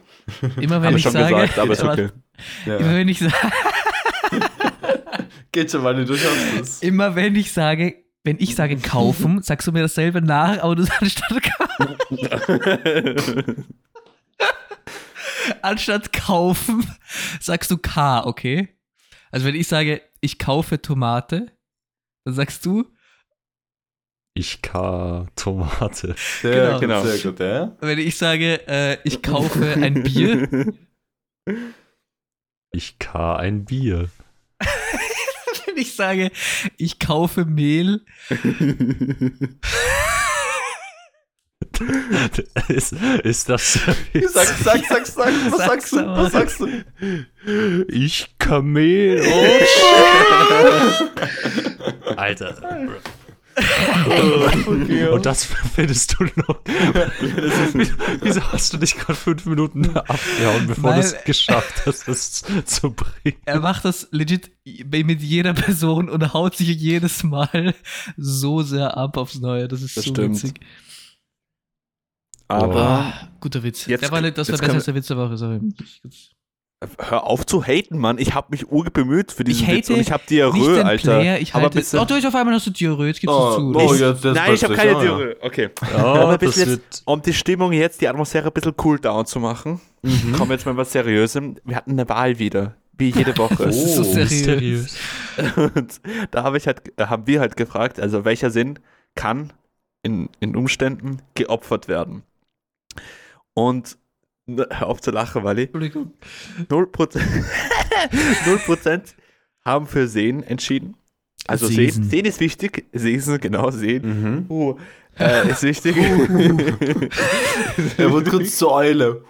Immer wenn ich schon sage. gesagt, aber ist okay. Immer ja. wenn ich sage. Geht schon mal, du schaffst es. Immer wenn ich sage, wenn ich sage kaufen, sagst du mir dasselbe nach, aber du sagst anstatt, ka- anstatt kaufen, sagst du K, okay? Also wenn ich sage, ich kaufe Tomate, dann sagst du, Ich K Tomate. Sehr Genau. gut, sehr gut, ja. wenn ich sage, äh, ich kaufe ein Bier, Ich K ein Bier. wenn ich sage, ich kaufe Mehl, ist, ist das Sag, sag, sag, sag, was Sag's sagst du? Was sagst du? Ich Kamel. Oh, shit. Alter. Und das findest du noch. Wieso hast du dich gerade fünf Minuten abgehauen, bevor du es geschafft hast, das zu bringen? Er macht das legit mit jeder Person und haut sich jedes Mal so sehr ab aufs Neue. Das ist Das so stimmt. witzig. Aber Ah, guter Witz. Jetzt- der war nicht, das war besser als der Witz der Woche. Sorry. hör auf zu haten, Mann. Ich habe mich urgebemüht für diesen Ich Witz und ich habe Diarrhoe, Alter. Player, ich aber bitte, Oh, du hast auf einmal hast du Diarrhoe, jetzt gibst du Oh, zu. oh, Ich- Nein, ich habe keine ja. Diarrhoe. Okay. Ja, Aber das jetzt-. Um die Stimmung jetzt, die Atmosphäre ein bisschen cool down zu machen, Mhm. kommen wir jetzt mal was Seriösem. Wir hatten eine Wahl wieder. Wie jede Woche. Das ist so Oh, seriös. Und da habe ich halt, haben wir halt gefragt, also welcher Sinn kann in, in Umständen geopfert werden? Und hör auf zu lachen, Wally. Entschuldigung. 0%, 0% haben für Sehen entschieden. Also Sehen, Sehen. Ist wichtig. Sehen, genau, Sehen. Mhm. Uh, äh, ist wichtig. Er wird kurz zur Eule.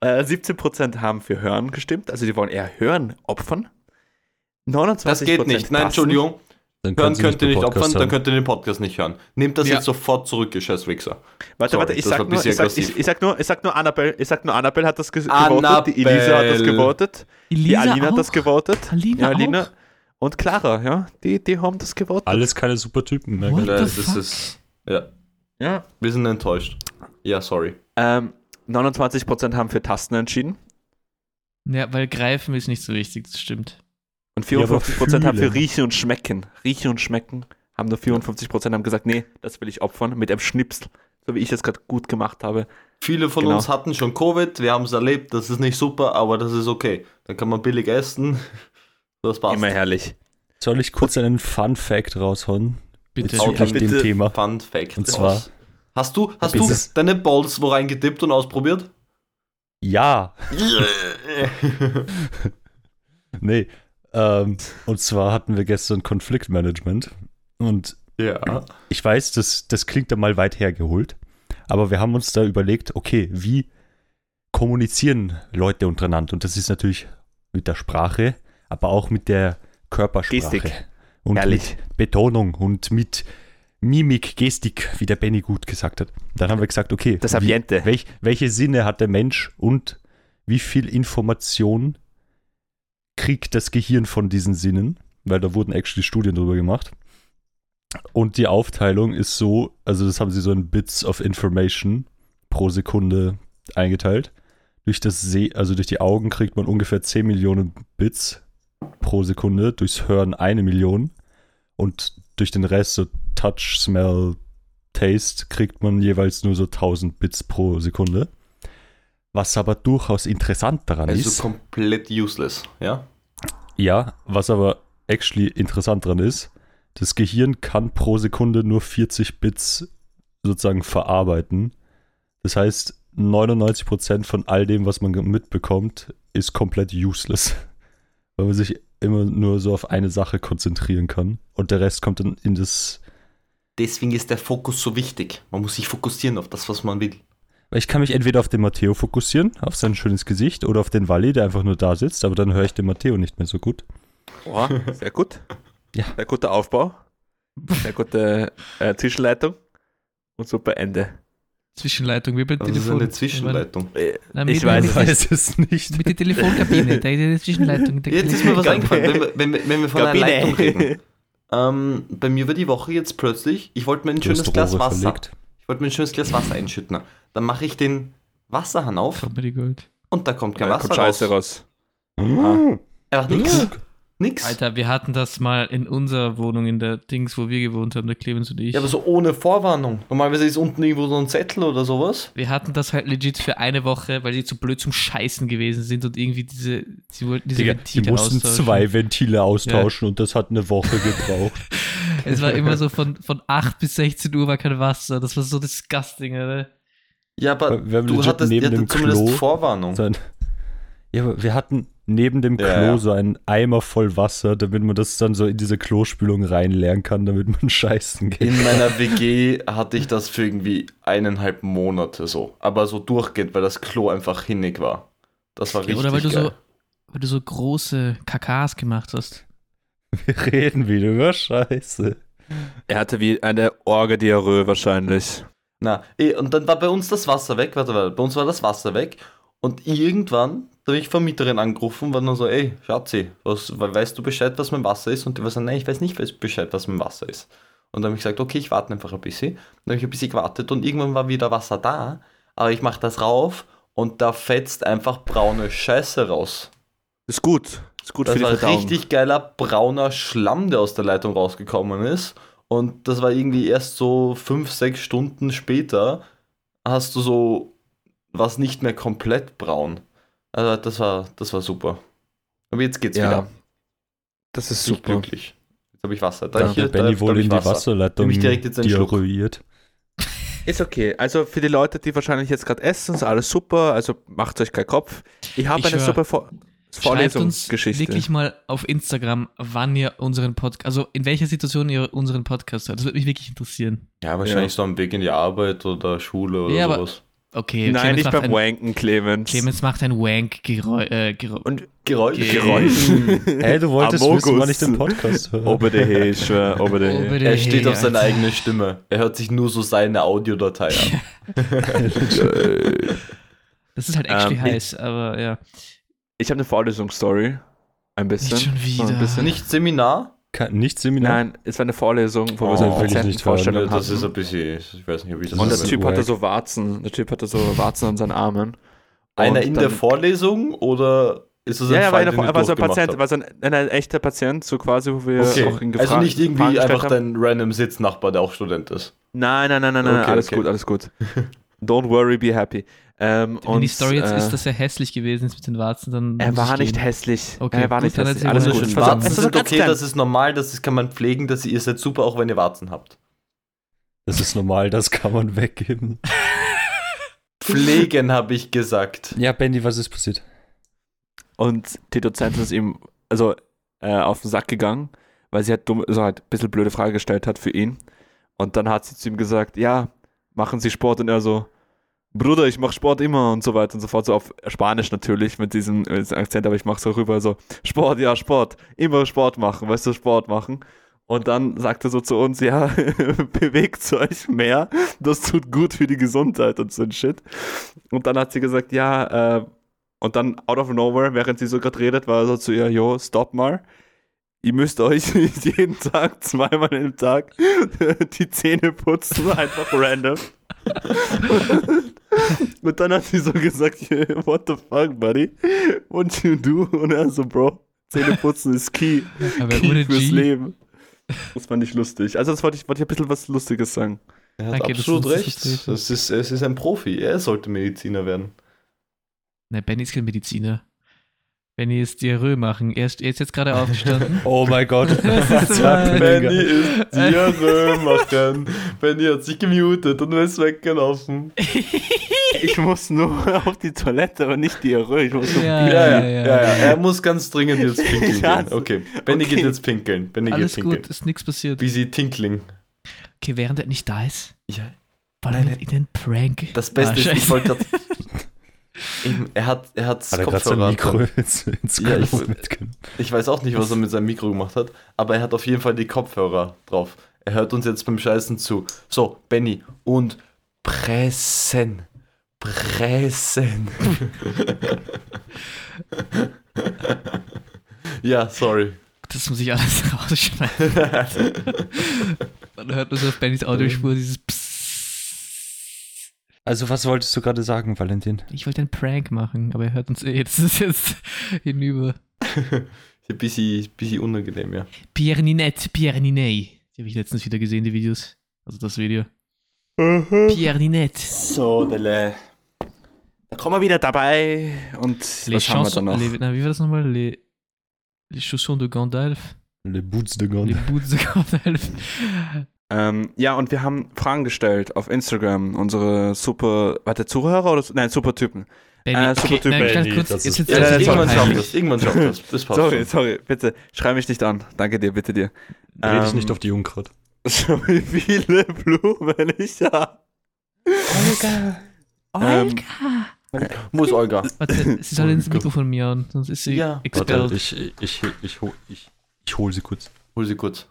äh, 17% haben für Hören gestimmt. Also die wollen eher Hören opfern. 29% Das geht nicht. Nein. Entschuldigung. Dann Hören könnt ihr den nicht Podcast opfern, dann könnt ihr den Podcast nicht hören. Nehmt das Ja. jetzt sofort zurück, ihr scheiß Wichser. Warte, Sorry, warte, ich sag, ein nur, bisschen ich, sag, ich, ich, sag nur, ich sag nur Annabelle, ich sag nur Annabelle hat das ge Annabelle. gewotet, die Elisa hat das gewotet, die Alina hat auch? das gewotet, Alina ja, Alina und Clara, ja, die, die haben das gewotet. Alles keine super Typen mehr. What? the Das ist fuck? es. Ja, Ja. wir sind enttäuscht. Ja, sorry. Ähm, 29% haben für Tasten entschieden Ja, weil greifen ist nicht so wichtig, das stimmt. Und Ja, aber 54% haben für. Riechen und Schmecken. Riechen und Schmecken haben nur 54% haben gesagt, nee, das will ich opfern mit einem Schnipsel, so wie ich es gerade gut gemacht habe. Viele von Genau. uns hatten schon Covid, wir haben es erlebt, das ist nicht super, aber das ist okay. Dann kann man billig essen. Das passt. Immer herrlich. Soll ich kurz einen Fun Fact raushauen? Bitte. Bezüglich bitte dem Thema. Fun Fact. Und zwar-. Hast du, hast du deine Balls wo reingedippt und ausprobiert? Ja. Nee. Ähm, und zwar hatten wir gestern Konfliktmanagement. Und ja. ich weiß, das, das klingt da mal weit hergeholt. Aber wir haben uns da überlegt, okay, wie kommunizieren Leute untereinander? Und das ist natürlich mit der Sprache, aber auch mit der Körpersprache. Gestik. Und Ehrlich. mit Betonung und mit Mimik, Gestik, wie der Benny gut gesagt hat. Dann haben wir gesagt, okay, Das wie, welch, welche Sinne hat der Mensch und wie viel Information kriegt das Gehirn von diesen Sinnen? Weil da wurden actually Studien drüber gemacht. Und die Aufteilung ist so, also das haben sie so in Bits of Information pro Sekunde eingeteilt. Durch das See, also durch die Augen kriegt man ungefähr 10 Millionen Bits pro Sekunde, durchs Hören eine Million und durch den Rest, so Touch, Smell, Taste, kriegt man jeweils nur so 1000 Bits pro Sekunde. Was aber durchaus interessant daran Also ist, komplett useless, ja? Ja, was aber actually interessant daran ist, das Gehirn kann pro Sekunde nur 40 Bits sozusagen verarbeiten. Das heißt, 99% von all dem, was man mitbekommt, ist komplett useless. Weil man sich immer nur so auf eine Sache konzentrieren kann. Und der Rest kommt dann in das. Deswegen ist der Fokus so wichtig. Man muss sich fokussieren auf das, was man will. Weil ich kann mich entweder auf den Matteo fokussieren, auf sein schönes Gesicht, oder auf den Wally, der einfach nur da sitzt, aber dann höre ich den Matteo nicht mehr so gut. Boah, sehr gut. Ja. Sehr guter Aufbau. Sehr gute äh, Zwischenleitung. Und super Ende. Zwischenleitung, wie beim Das ist Telefon. eine Zwischenleitung. Äh, Nein, Ich mit- weiß weiß es nicht. Mit der Telefonkabine, da ist eine Zwischenleitung. der Jetzt ist mir was eingefallen, wenn wir, wenn, wenn wir von einer Kabine. Leitung reden. Ähm, bei mir war die Woche jetzt plötzlich, ich wollte mir ein Du schönes Glas Wasser. verlegt. Ich wollte mir ein schönes Glas Wasser einschütten. Dann mache ich den Wasserhahn auf und da kommt kein da Wasser kommt Scheiße raus. raus. Einfach nix. Nix. Alter, wir hatten das mal in unserer Wohnung, in der Dings, wo wir gewohnt haben, der Clemens und ich. Ja, aber so ohne Vorwarnung. Normalerweise ist unten irgendwo so ein Zettel oder sowas. wir hatten das halt legit für eine Woche, weil die zu blöd zum Scheißen gewesen sind und irgendwie diese, sie wollten diese Digga, die Ventile mussten austauschen. zwei Ventile austauschen und das hat eine Woche gebraucht. Es war immer so von, von 8 bis 16 Uhr war kein Wasser. Das war so disgusting, oder? Ja, aber Wir haben du hattest neben ihr dem zumindest Klo Vorwarnung. So ein, ja, aber wir hatten neben dem Klo Ja, ja. so einen Eimer voll Wasser, damit man das dann so in diese Klospülung reinleeren kann, damit man scheißen geht. In meiner WG hatte ich das für irgendwie eineinhalb Monate so. Aber so durchgehend, weil das Klo einfach hinnig war. Das war Ja, richtig oder weil du geil. so, weil du so große Kakas gemacht hast. Wir reden wieder über Scheiße. Er hatte wie eine Orgediarrhoe wahrscheinlich. Na, eh, und dann war bei uns das Wasser weg, warte, warte, bei uns war das Wasser weg und irgendwann da habe ich Vermieterin angerufen und war dann so, ey, Schatzi, was, we- weißt du Bescheid, was mein Wasser ist? Und die war so, nein, ich weiß nicht Bescheid, was mein Wasser ist. Und dann habe ich gesagt, okay, ich warte einfach ein bisschen. Dann habe ich ein bisschen gewartet und irgendwann war wieder Wasser da, aber ich mache das rauf und da fetzt einfach braune Scheiße raus. Ist gut. Ist gut Das für die war Verdauung. richtig geiler brauner Schlamm, der aus der Leitung rausgekommen ist. Und das war irgendwie erst so fünf, sechs Stunden später, hast du so was nicht mehr komplett braun. Also das war, das war super. Aber jetzt geht's Ja. wieder. Das ist ich super. glücklich. Jetzt habe ich Wasser. Da Da hier, hat Benny da, wohl ich in die Wasser. Wasserleitung Nimm ich direkt jetzt diarrhoiert. Ist okay. Also für die Leute, die wahrscheinlich jetzt gerade essen, ist alles super. Also macht euch keinen Kopf. Ich habe Ich eine super Vor Schreibt uns wirklich mal auf Instagram, wann ihr unseren Podcast, also in welcher Situation ihr unseren Podcast hört. Das würde mich wirklich interessieren. Ja, wahrscheinlich so am Weg in die Arbeit oder Schule oder Ja, aber- sowas. Okay, Nein, Clemens nicht beim ein, Wanken, Clemens. Clemens macht ein Wank-Geräusch. Äh. Und Geräusch. Geräusch. Hey, du wolltest Amogus. wissen, wann ich den Podcast höre. Ober der He, ich schwör, ober der He. Ober- Er steht auf seine eigene Stimme. Er hört sich nur so seine Audiodatei an. Das ist halt actually Ähm, heiß, aber ja. Ich habe eine Vorlesungsstory. Ein bisschen. Nicht schon So wieder. Ein bisschen. Nicht Seminar? Kein, nicht Seminar? Nein, es war eine Vorlesung, wo Oh, wir so will eine. Patientenvorstellung Ja, das hatten. ist ein bisschen, ich weiß nicht, ob ich das Und der Typ wack. hatte so Warzen. Der Typ hatte so Warzen an seinen Armen. Einer in der Vorlesung oder ist das ein Ja, ja, war, Fall, eine, er war so ein Patient, war so ein, ein, ein echter Patient, so quasi, wo wir Okay, auch ihn gefragt also nicht irgendwie einfach haben. dein random Sitznachbar, der auch Student ist. Nein, nein, nein, nein, nein, Okay, alles okay. gut, alles gut. Don't worry, be happy. Ähm, Wenn und, die Story jetzt äh, ist, dass er hässlich gewesen ist mit den Warzen, dann. Er war ich nicht gehen. hässlich. Okay, er war gut, nicht hässlich. Alles gut. So- Warzen sind ganz okay, das ist normal, das kann man pflegen, dass ihr seid super, auch wenn ihr Warzen habt. Das ist normal, das kann man weggeben. Pflegen, habe ich gesagt. Ja, Benny, was ist passiert? Und die Dozentin ist ihm also äh, auf den Sack gegangen, weil sie halt dumm, so halt ein bisschen blöde Frage gestellt hat für ihn. Und dann hat sie zu ihm gesagt, ja, machen Sie Sport? Und er so, Bruder, ich mache Sport immer und so weiter und so fort. So auf Spanisch natürlich mit diesem, äh, diesem Akzent, aber ich mache so rüber so, Sport, ja, Sport, immer Sport machen, weißt du, Sport machen. Und dann sagt er so zu uns, ja, bewegt euch mehr, das tut gut für die Gesundheit und so ein Shit. Und dann hat sie gesagt, ja, äh, und dann out of nowhere, während sie so gerade redet, war er so zu ihr, jo, stopp mal. Ihr müsst euch jeden Tag, zweimal im Tag, die Zähne putzen, einfach random. Und dann hat sie so gesagt, what the fuck, buddy? What you do? Und er so, Bro, Zähne putzen ist key. Aber Key ohne fürs G. Leben. Das fand ich lustig. Also das wollte ich, wollte ich ein bisschen was Lustiges sagen. Er hat Danke, absolut das recht. Das ist, es ist ein Profi. Er sollte Mediziner werden. Ne, Benny ist kein Mediziner. Benny ist Diarrhoe machen. Er ist, er ist jetzt gerade aufgestanden. Oh mein Gott. Wahr. Benny. Benny ist Diarrhoe machen. Benny hat sich gemutet und ist weggelaufen. Ich muss nur auf die Toilette, aber nicht die Röhre. Ich muss nur Ja, Ja, ja, ja, ja. Er muss ganz dringend jetzt pinkeln gehen. Okay. Benny okay. geht jetzt pinkeln. Benny Alles geht pinkeln. gut, ist nichts passiert. Busy Tinkling. Okay, während er nicht da ist, Ja. wollen wir in den Prank. Das Beste Ah, ist, ich wollte gerade. Er hat, er hat Hat er gerade sein Kopfhörer. Mikro ins, ins Ja, ich-? Ich weiß auch nicht, was er mit seinem Mikro gemacht hat, aber er hat auf jeden Fall die Kopfhörer drauf. Er hört uns jetzt beim Scheißen zu. So, Benny, und pressen. Pressen. ja, sorry. Das muss ich alles rausschneiden. Man hört nur so auf Bennys Audiospur dieses Psst. Also, was wolltest du gerade sagen, Valentin? Ich wollte einen Prank machen, aber er hört uns eh. Jetzt ist es jetzt hinüber. Ein bisschen, bisschen unangenehm, ja. Pierre Ninette, Pierre Ninet. Die habe ich letztens wieder gesehen, die Videos. Also das Video. Pierre Ninette. So, Dele. Da kommen wir wieder dabei. Und Les was haben wir chansons, dann noch? les, na, wie war das nochmal? Les, les chaussons de Gandalf. Les Boots de Les Gonde. boots de Gandalf. Ähm, ja, und wir haben Fragen gestellt auf Instagram. Unsere super, warte, Zuhörer oder, nein, super Typen. Äh, super okay, Typ, nein, Benny, kurz, das ist- jetzt ja irgendwann schafft das. Irgendwann schafft das. Das passt Sorry, schon. sorry, bitte, schrei mich nicht an. Danke dir, bitte dir. Rede ich Ähm, nicht auf die Unkraut. So wie viele Blumen ich habe. Ähm, Wo ist Olga? Warte, sie soll ins. Mikrofon miauen, sonst ist sie Ja. expelled. Warte, ich, ich, ich, ich, hol- ich, Ich hole sie kurz. Hol sie kurz.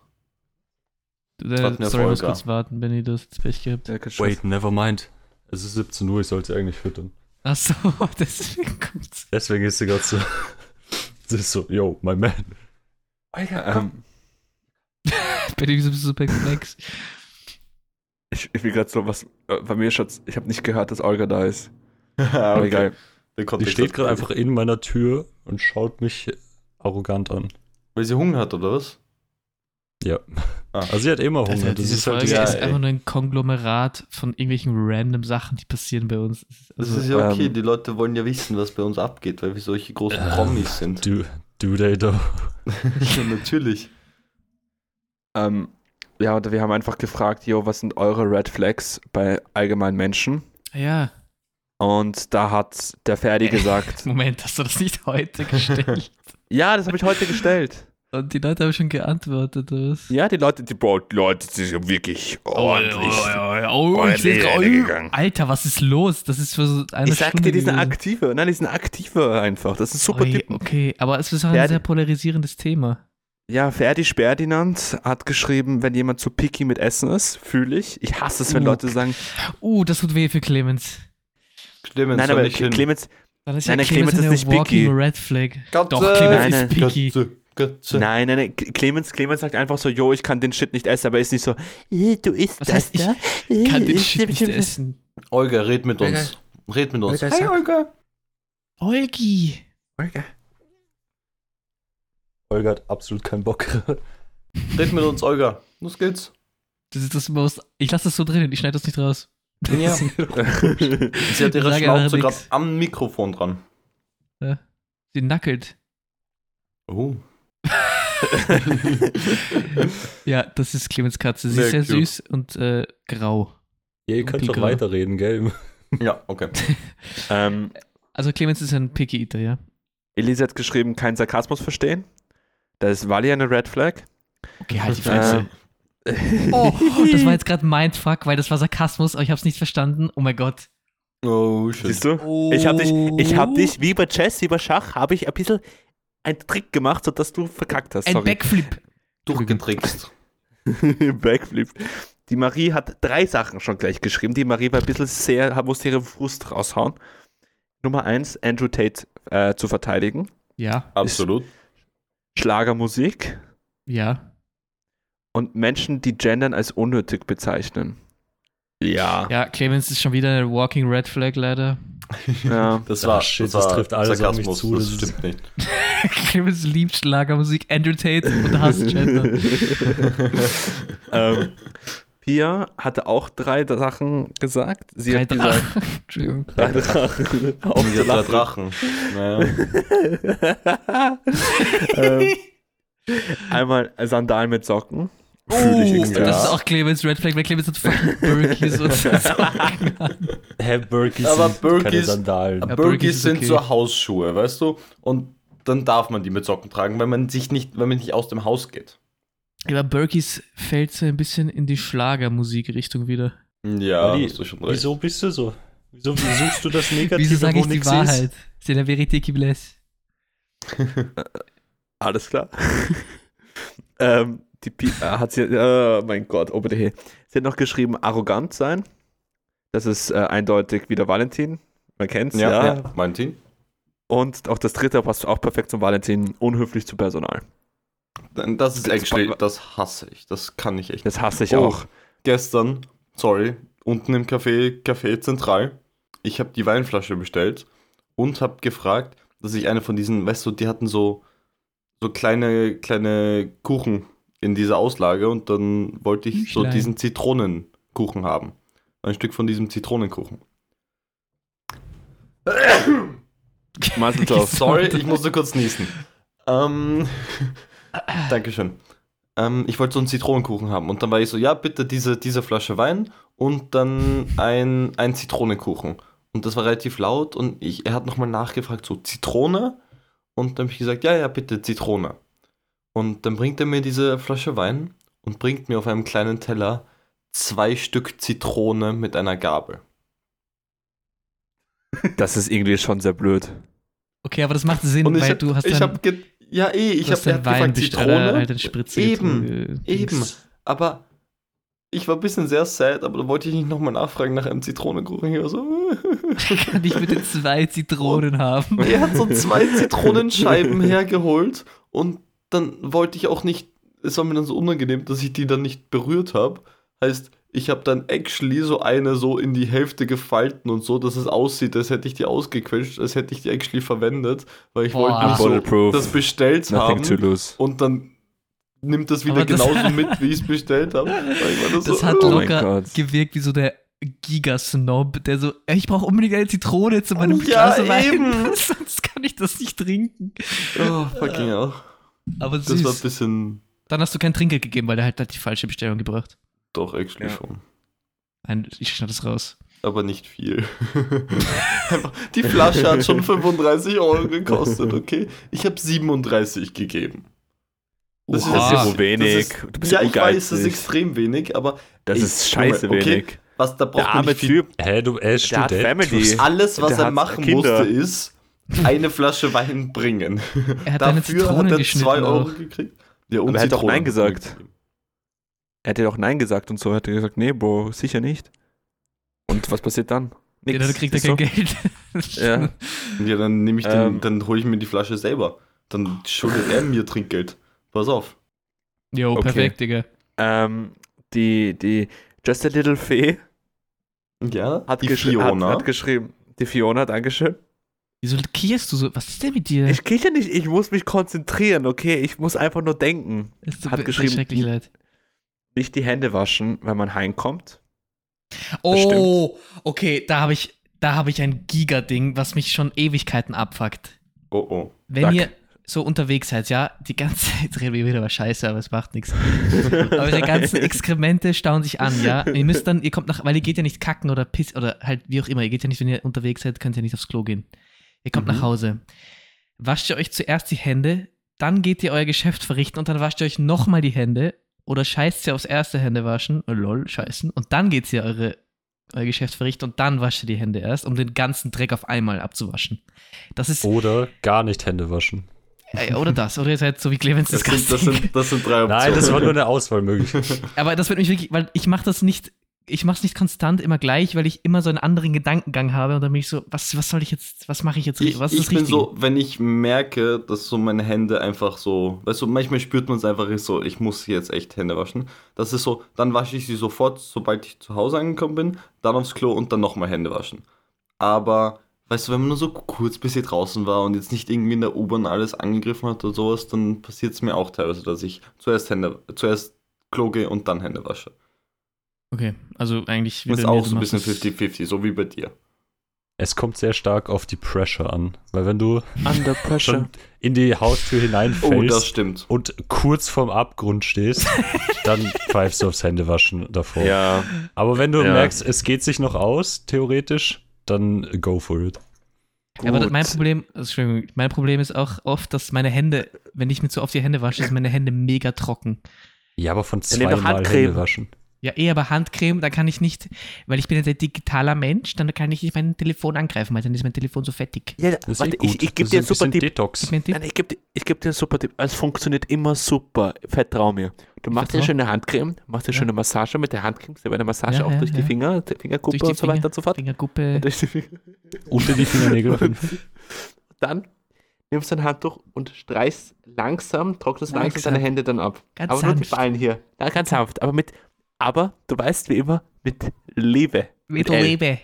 Äh, sorry, ich muss kurz warten, Benny, du hast jetzt Pech gehabt. Ja. Wait, never mind. Es ist 17 Uhr, ich sollte sie eigentlich füttern. Achso, deswegen kommt's. Deswegen ist sie gerade so. sie ist so, yo, my man. Ähm, Benny, wieso bist du so perplex? ich, ich will gerade so was. äh, Bei mir schaut's. Ich habe nicht gehört, dass Olga da ist. okay. Aber egal. Der Die steht gerade einfach in meiner Tür und schaut mich arrogant an. Weil sie Hunger hat, oder was? Ja. Ah. Also sie hat immer Hunger. Das diese ist halt Folge ja, ist ey. einfach nur ein Konglomerat von irgendwelchen random Sachen, die passieren bei uns. Das Also, ist ja okay, ähm, die Leute wollen ja wissen, was bei uns abgeht, weil wir solche großen Ähm, Promis sind. do, do they though? ja, natürlich. Ähm, ja, und wir haben einfach gefragt, yo, was sind eure Red Flags bei allgemeinen Menschen? ja, Und da hat der Ferdi gesagt, Moment, hast du das nicht heute gestellt? ja, das habe ich heute gestellt. Und die Leute haben schon geantwortet, oder was? Ja, die Leute, die, Bro, die Leute, die sind wirklich ordentlich. oh, Oh, nee, gegangen. Alter, was ist los? Das ist für so eine Ich sag Stunde dir, die sind gewesen. aktive. Nein, die sind aktive einfach. Das ist super Typen. Okay, aber es ist auch ein sehr polarisierendes Thema. Ja, Ferdi Sperdinand hat geschrieben, wenn jemand zu picky mit Essen ist, fühle ich. Ich hasse es, wenn Uh. Leute sagen, Uh, das tut weh für Clemens. Clemens, nein, soll aber nicht. Clemens, Dann ist Nein, ja Clemens, Clemens ist eine nicht picky. red flag. Doch, Clemens Nein, ist picky. Katze. nein, nein, nein, Clemens, Clemens sagt einfach so, yo, ich kann den Shit nicht essen, aber er ist nicht so, "Äh, du isst Was das heißt, ich da? Kann den Shit nicht essen. Olga, red mit Olga. uns. Red mit uns. Olga, sag- Olga. Olgi. Olga. Olga hat absolut keinen Bock. Red mit uns, Olga. Los geht's. Das ist das most. Ich lasse das so drin, ich schneide das nicht raus. Ja. Sie hat ihre Sag Schnauze gerade am Mikrofon dran. Sie nackelt. Oh. Ja, das ist Clemens Katze. Sie Sehr ist sehr cute. süß und äh, grau. Ja, ihr könnt doch weiterreden, gell? Ja, okay. ähm, Also Clemens ist ein Picky Eater, ja. Elise hat geschrieben, keinen Sarkasmus verstehen. Das ist Wally eine Red Flag. Okay, halt die Äh, Oh, das war jetzt gerade Mindfuck, weil das war Sarkasmus, aber ich hab's nicht verstanden. Oh mein Gott. Oh, shit. Siehst du? Ich habe dich, ich hab dich, wie bei Chess, wie bei Schach, habe ich ein bisschen einen Trick gemacht, sodass du verkackt hast. Ein Sorry. Backflip. Durchgetrickst. Backflip. Die Marie hat drei Sachen schon gleich geschrieben. Die Marie war ein bisschen sehr, musste ihre Frust raushauen. Nummer eins, Andrew Tate äh, zu verteidigen. Ja, Absolut. Schlagermusik ja. und Menschen, die Gendern als unnötig bezeichnen. Ja. Ja, Clemens ist schon wieder eine Walking Red Flag leider. Ja. Das Ah, war, shit, das, das war trifft alles auf mich Sarkasmus, zu, Das das stimmt nicht. Clemens liebt Schlagermusik, Andrew Tate und hasst Gender. ähm, Pia hatte auch drei Sachen gesagt. Sie Drei hat gesagt, Drachen. Entschuldigung. drei Drachen. Auf Die drei. Drachen. Naja. ähm, einmal Sandalen mit Socken. Fühl ich Oh, irgendwie. das ist Ja. auch Clemens Red Flag, weil Clemens hat fucking Birkies und an. Hä, Birkies Aber sind keine Birkies- Sandalen. Ist sind okay. so Hausschuhe, weißt du? Und dann darf man die mit Socken tragen, wenn man sich nicht, wenn man nicht aus dem Haus geht. Aber Birkies fällt so ein bisschen in die Schlagermusikrichtung wieder. Ja, Wally, hast du schon recht. Wieso bist du so? Wieso suchst du das Negative, Wieso sage wo ich die ist? Wahrheit? C'est la vérité qui blesse. Alles klar. ähm, die Pi äh, hat sie, äh, mein Gott, oh hey. Sie hat noch geschrieben, arrogant sein. Das ist äh, eindeutig wieder Valentin. Man kennt's, Ja, ja. ja. Valentin. Und auch das dritte passt auch perfekt zum Valentin, unhöflich zu Personal. Das ist actually, das hasse ich. Das kann ich echt. Das hasse ich Oh. auch. Gestern, sorry, unten im Café, Café Zentral, ich habe die Weinflasche bestellt und habe gefragt, dass ich eine von diesen, weißt du, die hatten so, so kleine, kleine Kuchen in dieser Auslage und dann wollte ich so Küchlein. diesen Zitronenkuchen haben. Ein Stück von diesem Zitronenkuchen. Sorry, ich musste kurz niesen. Ähm, Dankeschön. Ähm, ich wollte so einen Zitronenkuchen haben und dann war ich so, ja, bitte diese, diese Flasche Wein und dann ein, ein Zitronenkuchen. Und das war relativ laut und ich, er hat nochmal nachgefragt, so Zitrone? Und dann habe ich gesagt, ja, ja, bitte Zitrone. Und dann bringt er mir diese Flasche Wein und bringt mir auf einem kleinen Teller zwei Stück Zitrone mit einer Gabel. Das ist irgendwie schon sehr blöd. Okay, aber das macht Sinn, Und ich weil hab, du hast ich dann, hab Ja, eh, ich habe den gefragt, Wein Zitrone. halt eine Spritze Eben, getrunken. Eben. Aber ich war ein bisschen sehr sad, aber da wollte ich nicht nochmal nachfragen nach einem Zitronenkuchen. Ich war so, Kann ich bitte zwei Zitronen haben? er hat so zwei Zitronenscheiben hergeholt und dann wollte ich auch nicht, es war mir dann so unangenehm, dass ich die dann nicht berührt habe. Heißt, ich habe dann actually so eine so in die Hälfte gefalten und so, dass es aussieht, als hätte ich die ausgequetscht, als hätte ich die actually verwendet, weil ich Boah. wollte nicht so das bestellt Nothing haben to lose. und dann nimmt das wieder das- genauso mit, wie ich es bestellt habe. War Das so, hat oh. locker gewirkt wie so der Gigasnob, der so, "Ey, ich brauche unbedingt eine Zitrone zu meinem Ja, Glas Wein, sonst kann ich das nicht trinken. Oh, fucking hell. Aber Das war ein süß. bisschen, Dann hast du kein Trinkgeld gegeben, weil der halt die falsche Bestellung gebracht. doch, actually Ja. schon. Nein, ich schneide das raus. Aber nicht viel. Die Flasche hat schon 35 Euro gekostet, okay? Ich habe 37 gegeben. Das Oha. Ist ja so wenig. ist- du bist ja, ich weiß, das ist extrem wenig, aber Das Ey, ist scheiße okay. wenig. was da Der braucht man arme nicht viel. Typ, Hä, du, er ist Der hat Student. Family. Alles, was Der er machen Kinder. musste, ist eine Flasche Wein bringen. Er hat Dafür hat er 2 Euro auch. gekriegt. Ja, und er hat auch Zitronen. Nein gesagt. er hat ja auch Nein gesagt und so. Er hat gesagt, nee, Bro, sicher nicht. Und was passiert dann? Ja, Nix. dann kriegt er kein so. Geld. Ja. Ja, dann nehme ich den, Ähm. dann hole ich mir die Flasche selber. Dann schuldet er mir Trinkgeld. Pass auf. Jo, Okay. perfekt, Digga. Ähm, die, die Just a Little Fee Ja, hat, die geschri hat, Fiona. hat geschrieben. Die Fiona, Dankeschön. Wieso kicherst du so? Was ist denn mit dir? Ich kicher nicht, ich muss mich konzentrieren, okay? Ich muss einfach nur denken. Es tut hat mir geschrieben, schrecklich leid. Nicht die Hände waschen, wenn man heimkommt. Oh, okay, da habe ich, da habe ich ein Giga-Ding, was mich schon Ewigkeiten abfuckt. Oh oh. Wenn Sag. ihr so unterwegs seid, ja, die ganze Zeit reden wir wieder über Scheiße, aber es macht nichts. Eure ganzen Exkremente stauen sich an, ja. Ihr müsst dann, ihr kommt nach, weil ihr geht ja nicht kacken oder piss oder halt wie auch immer, ihr geht ja nicht, wenn ihr unterwegs seid, könnt ihr nicht aufs Klo gehen. Ihr kommt Mhm. nach Hause. Wascht ihr euch zuerst die Hände, dann geht ihr euer Geschäft verrichten und dann wascht ihr euch nochmal die Hände oder scheißt ihr aufs erste Hände waschen, oh, lol, scheißen, und dann geht ihr eure, euer Geschäft verrichten und dann wascht ihr die Hände erst, um den ganzen Dreck auf einmal abzuwaschen. Das ist, Oder gar nicht Hände waschen. äh, oder das, oder ihr seid so wie Clemens Das das sind, das, sind, das sind drei Optionen. Nein, das war nur eine Auswahlmöglichkeit. Aber das wird mich wirklich, weil ich mache das nicht, ich mache es nicht konstant immer gleich, weil ich immer so einen anderen Gedankengang habe und dann bin ich so, was, was soll ich jetzt, was mache ich jetzt, Ich, was ist ich das bin so, wenn ich merke, dass so meine Hände einfach so, weißt du, manchmal spürt man es einfach so, ich muss jetzt echt Hände waschen. Das ist so, dann wasche ich sie sofort, sobald ich zu Hause angekommen bin, dann aufs Klo und dann nochmal Hände waschen. Aber, weißt du, wenn man nur so kurz bis hier draußen war und jetzt nicht irgendwie in der U-Bahn alles angegriffen hat oder sowas, dann passiert es mir auch teilweise, dass ich zuerst Hände, zuerst Klo gehe und dann Hände wasche. Okay, also eigentlich Das ist auch so ein bisschen das- 50-50, so wie bei dir. Es kommt sehr stark auf die Pressure an. Weil wenn du Under pressure. schon in die Haustür Oh, das hineinfällst stimmt. und kurz vorm Abgrund stehst, dann pfeifst du aufs Händewaschen davor. Ja, Aber wenn du Ja. merkst, es geht sich noch aus, theoretisch, dann go for it. Aber das- mein gut. Problem, also, mein Problem ist auch oft, dass meine Hände, wenn ich mir zu oft die Hände wasche, sind meine Hände mega trocken. Ja, aber von zweimal Handcreme. Hände waschen. Ja, eh, aber Handcreme, da kann ich nicht, weil ich bin jetzt ein digitaler Mensch, dann kann ich nicht mein Telefon angreifen, weil dann ist mein Telefon so fettig. ja Das ist warte, eh gut. ich, ich gebe dir einen ist ein super Tipp. Detox. Gib Tipp. Nein, ich gebe geb dir einen super Tipp. Es funktioniert immer super. Vertrau mir. Du machst dir schöne Handcreme, machst dir Ja. schöne Massage mit der Handcreme, selber eine Massage Ja, auch ja, durch die ja. Finger, die Fingerkuppe Durch die und so weiter und so fort. Fingerkuppe. Durch die Finger. Unter die Fingernägel. Dann nimmst du ein Handtuch und streichst langsam, trocknest langsam, Langsam. deine Hände dann ab. Ganz aber nur die sanft. Ballen hier. Ja, ganz sanft. Aber mit, aber du weißt wie immer, mit Liebe. Mit L. Liebe.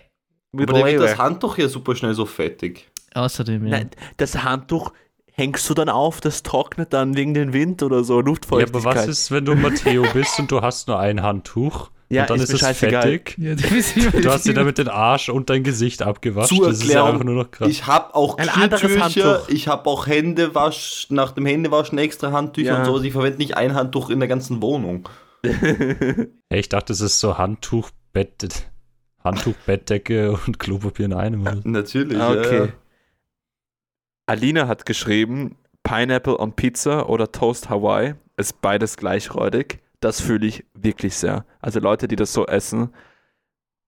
Mit Aber Liebe. das Handtuch ja super schnell so fettig. Außerdem, ja. Nein, das Handtuch hängst du dann auf, das trocknet dann wegen dem Wind oder so, Ja, Luftfeuchtigkeit. aber was ist, wenn du Matteo bist und du hast nur ein Handtuch Ja, und dann ist ist, es fettig? Ja, du hast dir damit den Arsch und dein Gesicht abgewaschen. Zur das ist ja Erklärung, einfach nur noch krass. Ich habe auch Ein anderes Handtuch. ich habe auch Händewasch, nach dem Händewaschen extra Handtücher Ja. und sowas. Ich verwende nicht ein Handtuch in der ganzen Wohnung. Hey, ich dachte, das ist so Handtuch, Bett, Handtuch, Bettdecke und Klopapier in einem. oder? Natürlich. Ah, Ja, okay. ja. Alina hat geschrieben, Pineapple on Pizza oder Toast Hawaii ist beides gleich räudig. Das fühle ich wirklich sehr. Also Leute, die das so essen,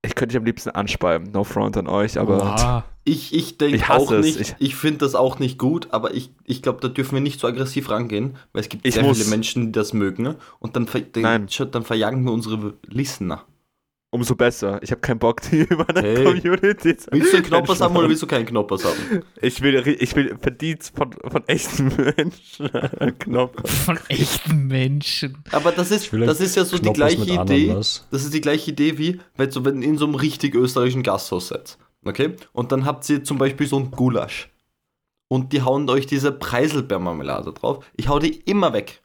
ich könnte dich am liebsten anspeiben. No front an euch, aber Oha. Ich, ich denke auch es. nicht, Ich- ich, finde das auch nicht gut, aber ich, ich glaube, da dürfen wir nicht so aggressiv rangehen, weil es gibt Ich sehr muss. viele Menschen, die das mögen und dann, ver dann, dann verjagen wir unsere Listener. Umso besser. Ich habe keinen Bock, die über eine Hey. Community zu Willst du einen Knoppers haben oder willst du keinen Knoppers haben? Ich will, ich will Verdienst von, von echten Menschen. Knoppers. Von echten Menschen. Aber das ist, das ist ja so die Knoppers gleiche mit Idee. Ananas. Das ist die gleiche Idee wie, wenn so wenn ihr in so einem richtig österreichischen Gasthaus seid. Okay? Und dann habt ihr zum Beispiel so ein Gulasch. Und die hauen euch diese Preiselbeermarmelade drauf. Ich hau die immer weg.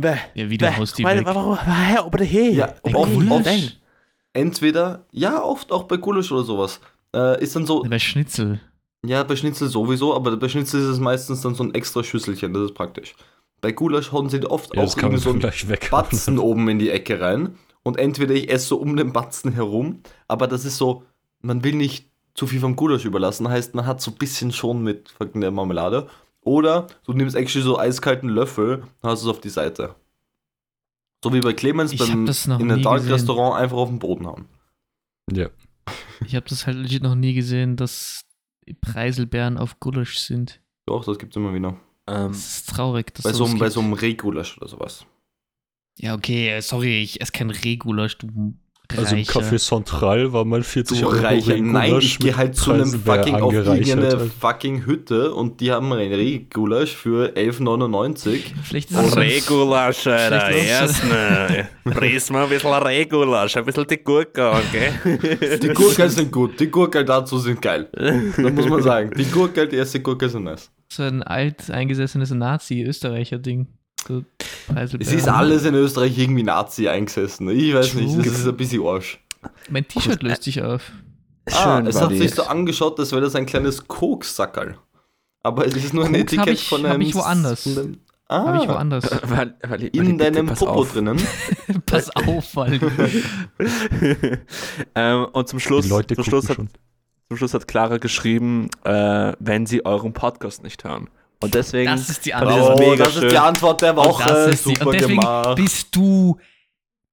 Ja, wieder haust die weg. Warum? Hä, aber hey. Ja, Ein oft, Gulasch? Entweder, ja, oft auch bei Gulasch oder sowas. Äh, ist dann so, Bei Schnitzel. ja, bei Schnitzel sowieso, aber bei Schnitzel ist es meistens dann so ein extra Schüsselchen, das ist praktisch. Bei Gulasch hauen sie oft Ja, auch irgendwie so ein gleich weg. Batzen oben in die Ecke rein. Und entweder ich esse so um den Batzen herum, aber das ist so, man will nicht zu viel vom Gulasch überlassen, heißt, man hat so ein bisschen schon mit der Marmelade. Oder du nimmst actually so eiskalten Löffel und hast es auf die Seite. So wie bei Clemens beim in einem Dark gesehen. Restaurant einfach auf den Boden hauen. Ja. Ich habe das halt legit noch nie gesehen, dass Preiselbeeren auf Gulasch sind. Doch, das gibt's immer wieder. Ähm, Das ist traurig. Dass Bei so, bei so einem Rehgulasch oder sowas. Ja, okay, sorry, ich esse kein Rehgulasch, du Also im. Café Central war mal 40 Du Euro Reicher. Nein, Regulasch ich gehe halt zu einem fucking auf angereichert. irgendeine fucking Hütte und die haben ein Rehgulasch für 11,99. Vielleicht ist es so ein- Regulasch, Alter. Vielleicht Erst mal. Fries mal ein bisschen Regulasch, ein bisschen die Gurke, okay? Die Gurkel sind gut, die Gurkel dazu sind geil. Da muss man sagen. Die Gurkel, die erste Gurke sind nice. so ein alt eingesessenes Nazi-Österreicher-Ding. Es ist alles in Österreich irgendwie Nazi eingesessen. Ich weiß nicht, das True. ist ein bisschen Arsch. Mein T-Shirt löst sich auf. Ah, es hat sich so angeschaut, als wäre das ein kleines Kokssackerl. Aber es ist nur ein Koks hab Etikett ich- von hab einem... ich woanders. Ah, Habe ich woanders. Weil, weil, weil in bitte, deinem pass Popo auf. drinnen. Pass auf, weil ähm, und zum Schluss, zum, Schluss hat, zum Schluss hat Clara geschrieben, äh, wenn sie euren Podcast nicht hören. Und deswegen. das ist die Antwort. das Oh, mega das ist schön. die Antwort der Und Woche. das ist die, Super und deswegen gemacht. bist du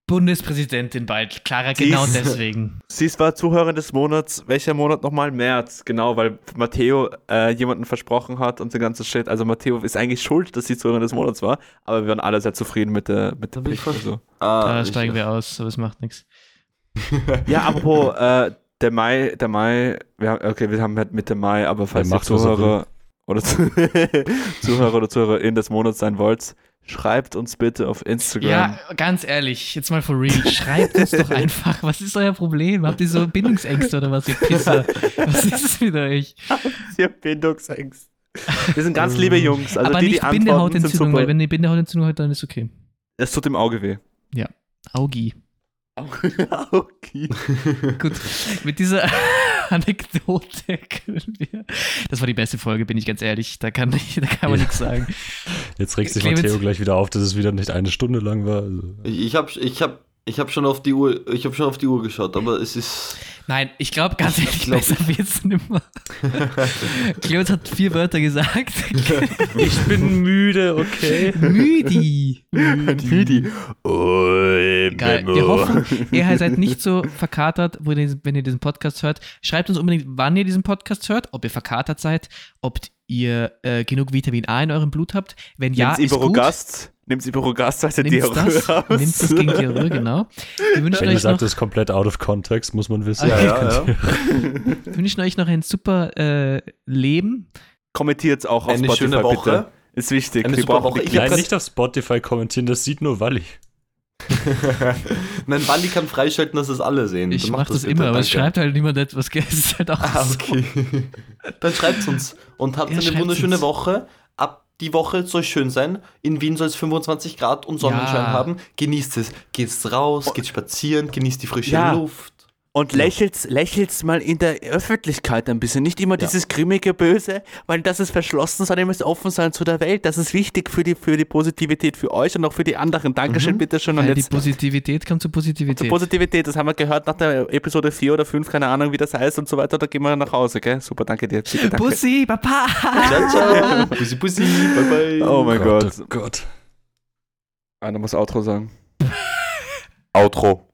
Bundespräsidentin bald. Clara, genau Dies- deswegen. Sie ist war Zuhörerin des Monats. Welcher Monat nochmal? März. Genau, weil Matteo äh, jemanden versprochen hat und der ganze Shit. Also Matteo ist eigentlich schuld, dass sie Zuhörerin des Monats war. Aber wir waren alle sehr zufrieden mit der, mit der Pflicht. Also. Ah, Da steigen wir aus, aber es macht nichts. Ja, apropos, äh, der Mai, der Mai, wir haben, okay, wir haben halt Mitte Mai, aber falls ihr macht, was er Zuhörer oder Zu- Zuhörer oder Zuhörerin des Monats sein wollt, schreibt uns bitte auf Instagram. Ja, ganz ehrlich, jetzt mal for real. Schreibt uns doch einfach, was ist euer Problem? Habt ihr so Bindungsängste oder was, ihr Pisser? Was ist es mit euch? ihr Bindungsängst. Wir sind ganz liebe Jungs. Also aber die, die nicht sind Bindehautentzündung, weil wenn ihr Bindehautentzündung habt, dann ist okay. Es tut im Auge weh. Augi. okay. Gut, mit dieser Anekdote können wir. Das war die beste Folge, bin ich ganz ehrlich. Da kann, ich, da kann man Ja. nichts sagen. Jetzt regt sich Clemens- Matteo gleich wieder auf, dass es wieder nicht eine Stunde lang war. Also, Ich, ich habe ich hab, ich hab schon auf die Uhr, ich habe schon auf die Uhr geschaut, aber es ist Nein, ich glaube ganz Ich ehrlich, glaub, besser wird's nimmer. Clemens hat vier Wörter gesagt. Ich bin müde, okay. Müdi. Müdi. Oh, Geil. Wir hoffen, ihr seid nicht so verkatert, wenn ihr diesen Podcast hört. Schreibt uns unbedingt, wann ihr diesen Podcast hört, ob ihr verkatert seid, ob ihr äh, genug Vitamin A in eurem Blut habt. Wenn ja, Nehmt ist gut. Iberogast. Nehmt Iberogast, heißt der Nehmt Diarrhoe das, aus. nehmt das gegen Diarrhoe, genau. Wir wünschen wenn euch noch sagt, das ist komplett out of context, muss man wissen. Ja, ja, ja. Wir wünschen euch noch ein super äh, Leben. Kommentiert auch auf eine Spotify, schöne Woche. bitte. Ist wichtig. Eine Wir super Woche. Ich Nein, grad- nicht auf Spotify kommentieren, das sieht nur Walli. Nein, Wally kann freischalten, dass das alle sehen. Ich mache macht das bitte, immer, aber es schreibt halt niemand etwas. Es ist halt auch Ah, so. okay. Dann schreibt's uns und habt Ja, eine wunderschöne uns. Woche. Die Woche soll schön sein. In Wien soll es 25 Grad und Sonnenschein Ja. haben. Genießt es. Geht's raus, geht spazieren, genießt die frische Ja. Luft. Und lächelt's, lächelt's mal in der Öffentlichkeit ein bisschen. Nicht immer dieses grimmige Böse, weil das ist verschlossen, sondern ihr müsst offen sein zu der Welt. Das ist wichtig für die, für die Positivität für euch und auch für die anderen. Dankeschön, Mhm. bitteschön. Und Weil die jetzt Positivität kommt zur zur Positivität. Positivität, das haben wir gehört nach der Episode 4 oder 5, keine Ahnung, wie das heißt und so weiter. Da gehen wir nach Hause, gell? Super, danke dir. Bitte, danke. Bussi, Papa! Ciao, ciao. Bussi, bussi. Bye, bye. Oh mein Gott. Oh Gott. Einer muss Outro sagen. Outro.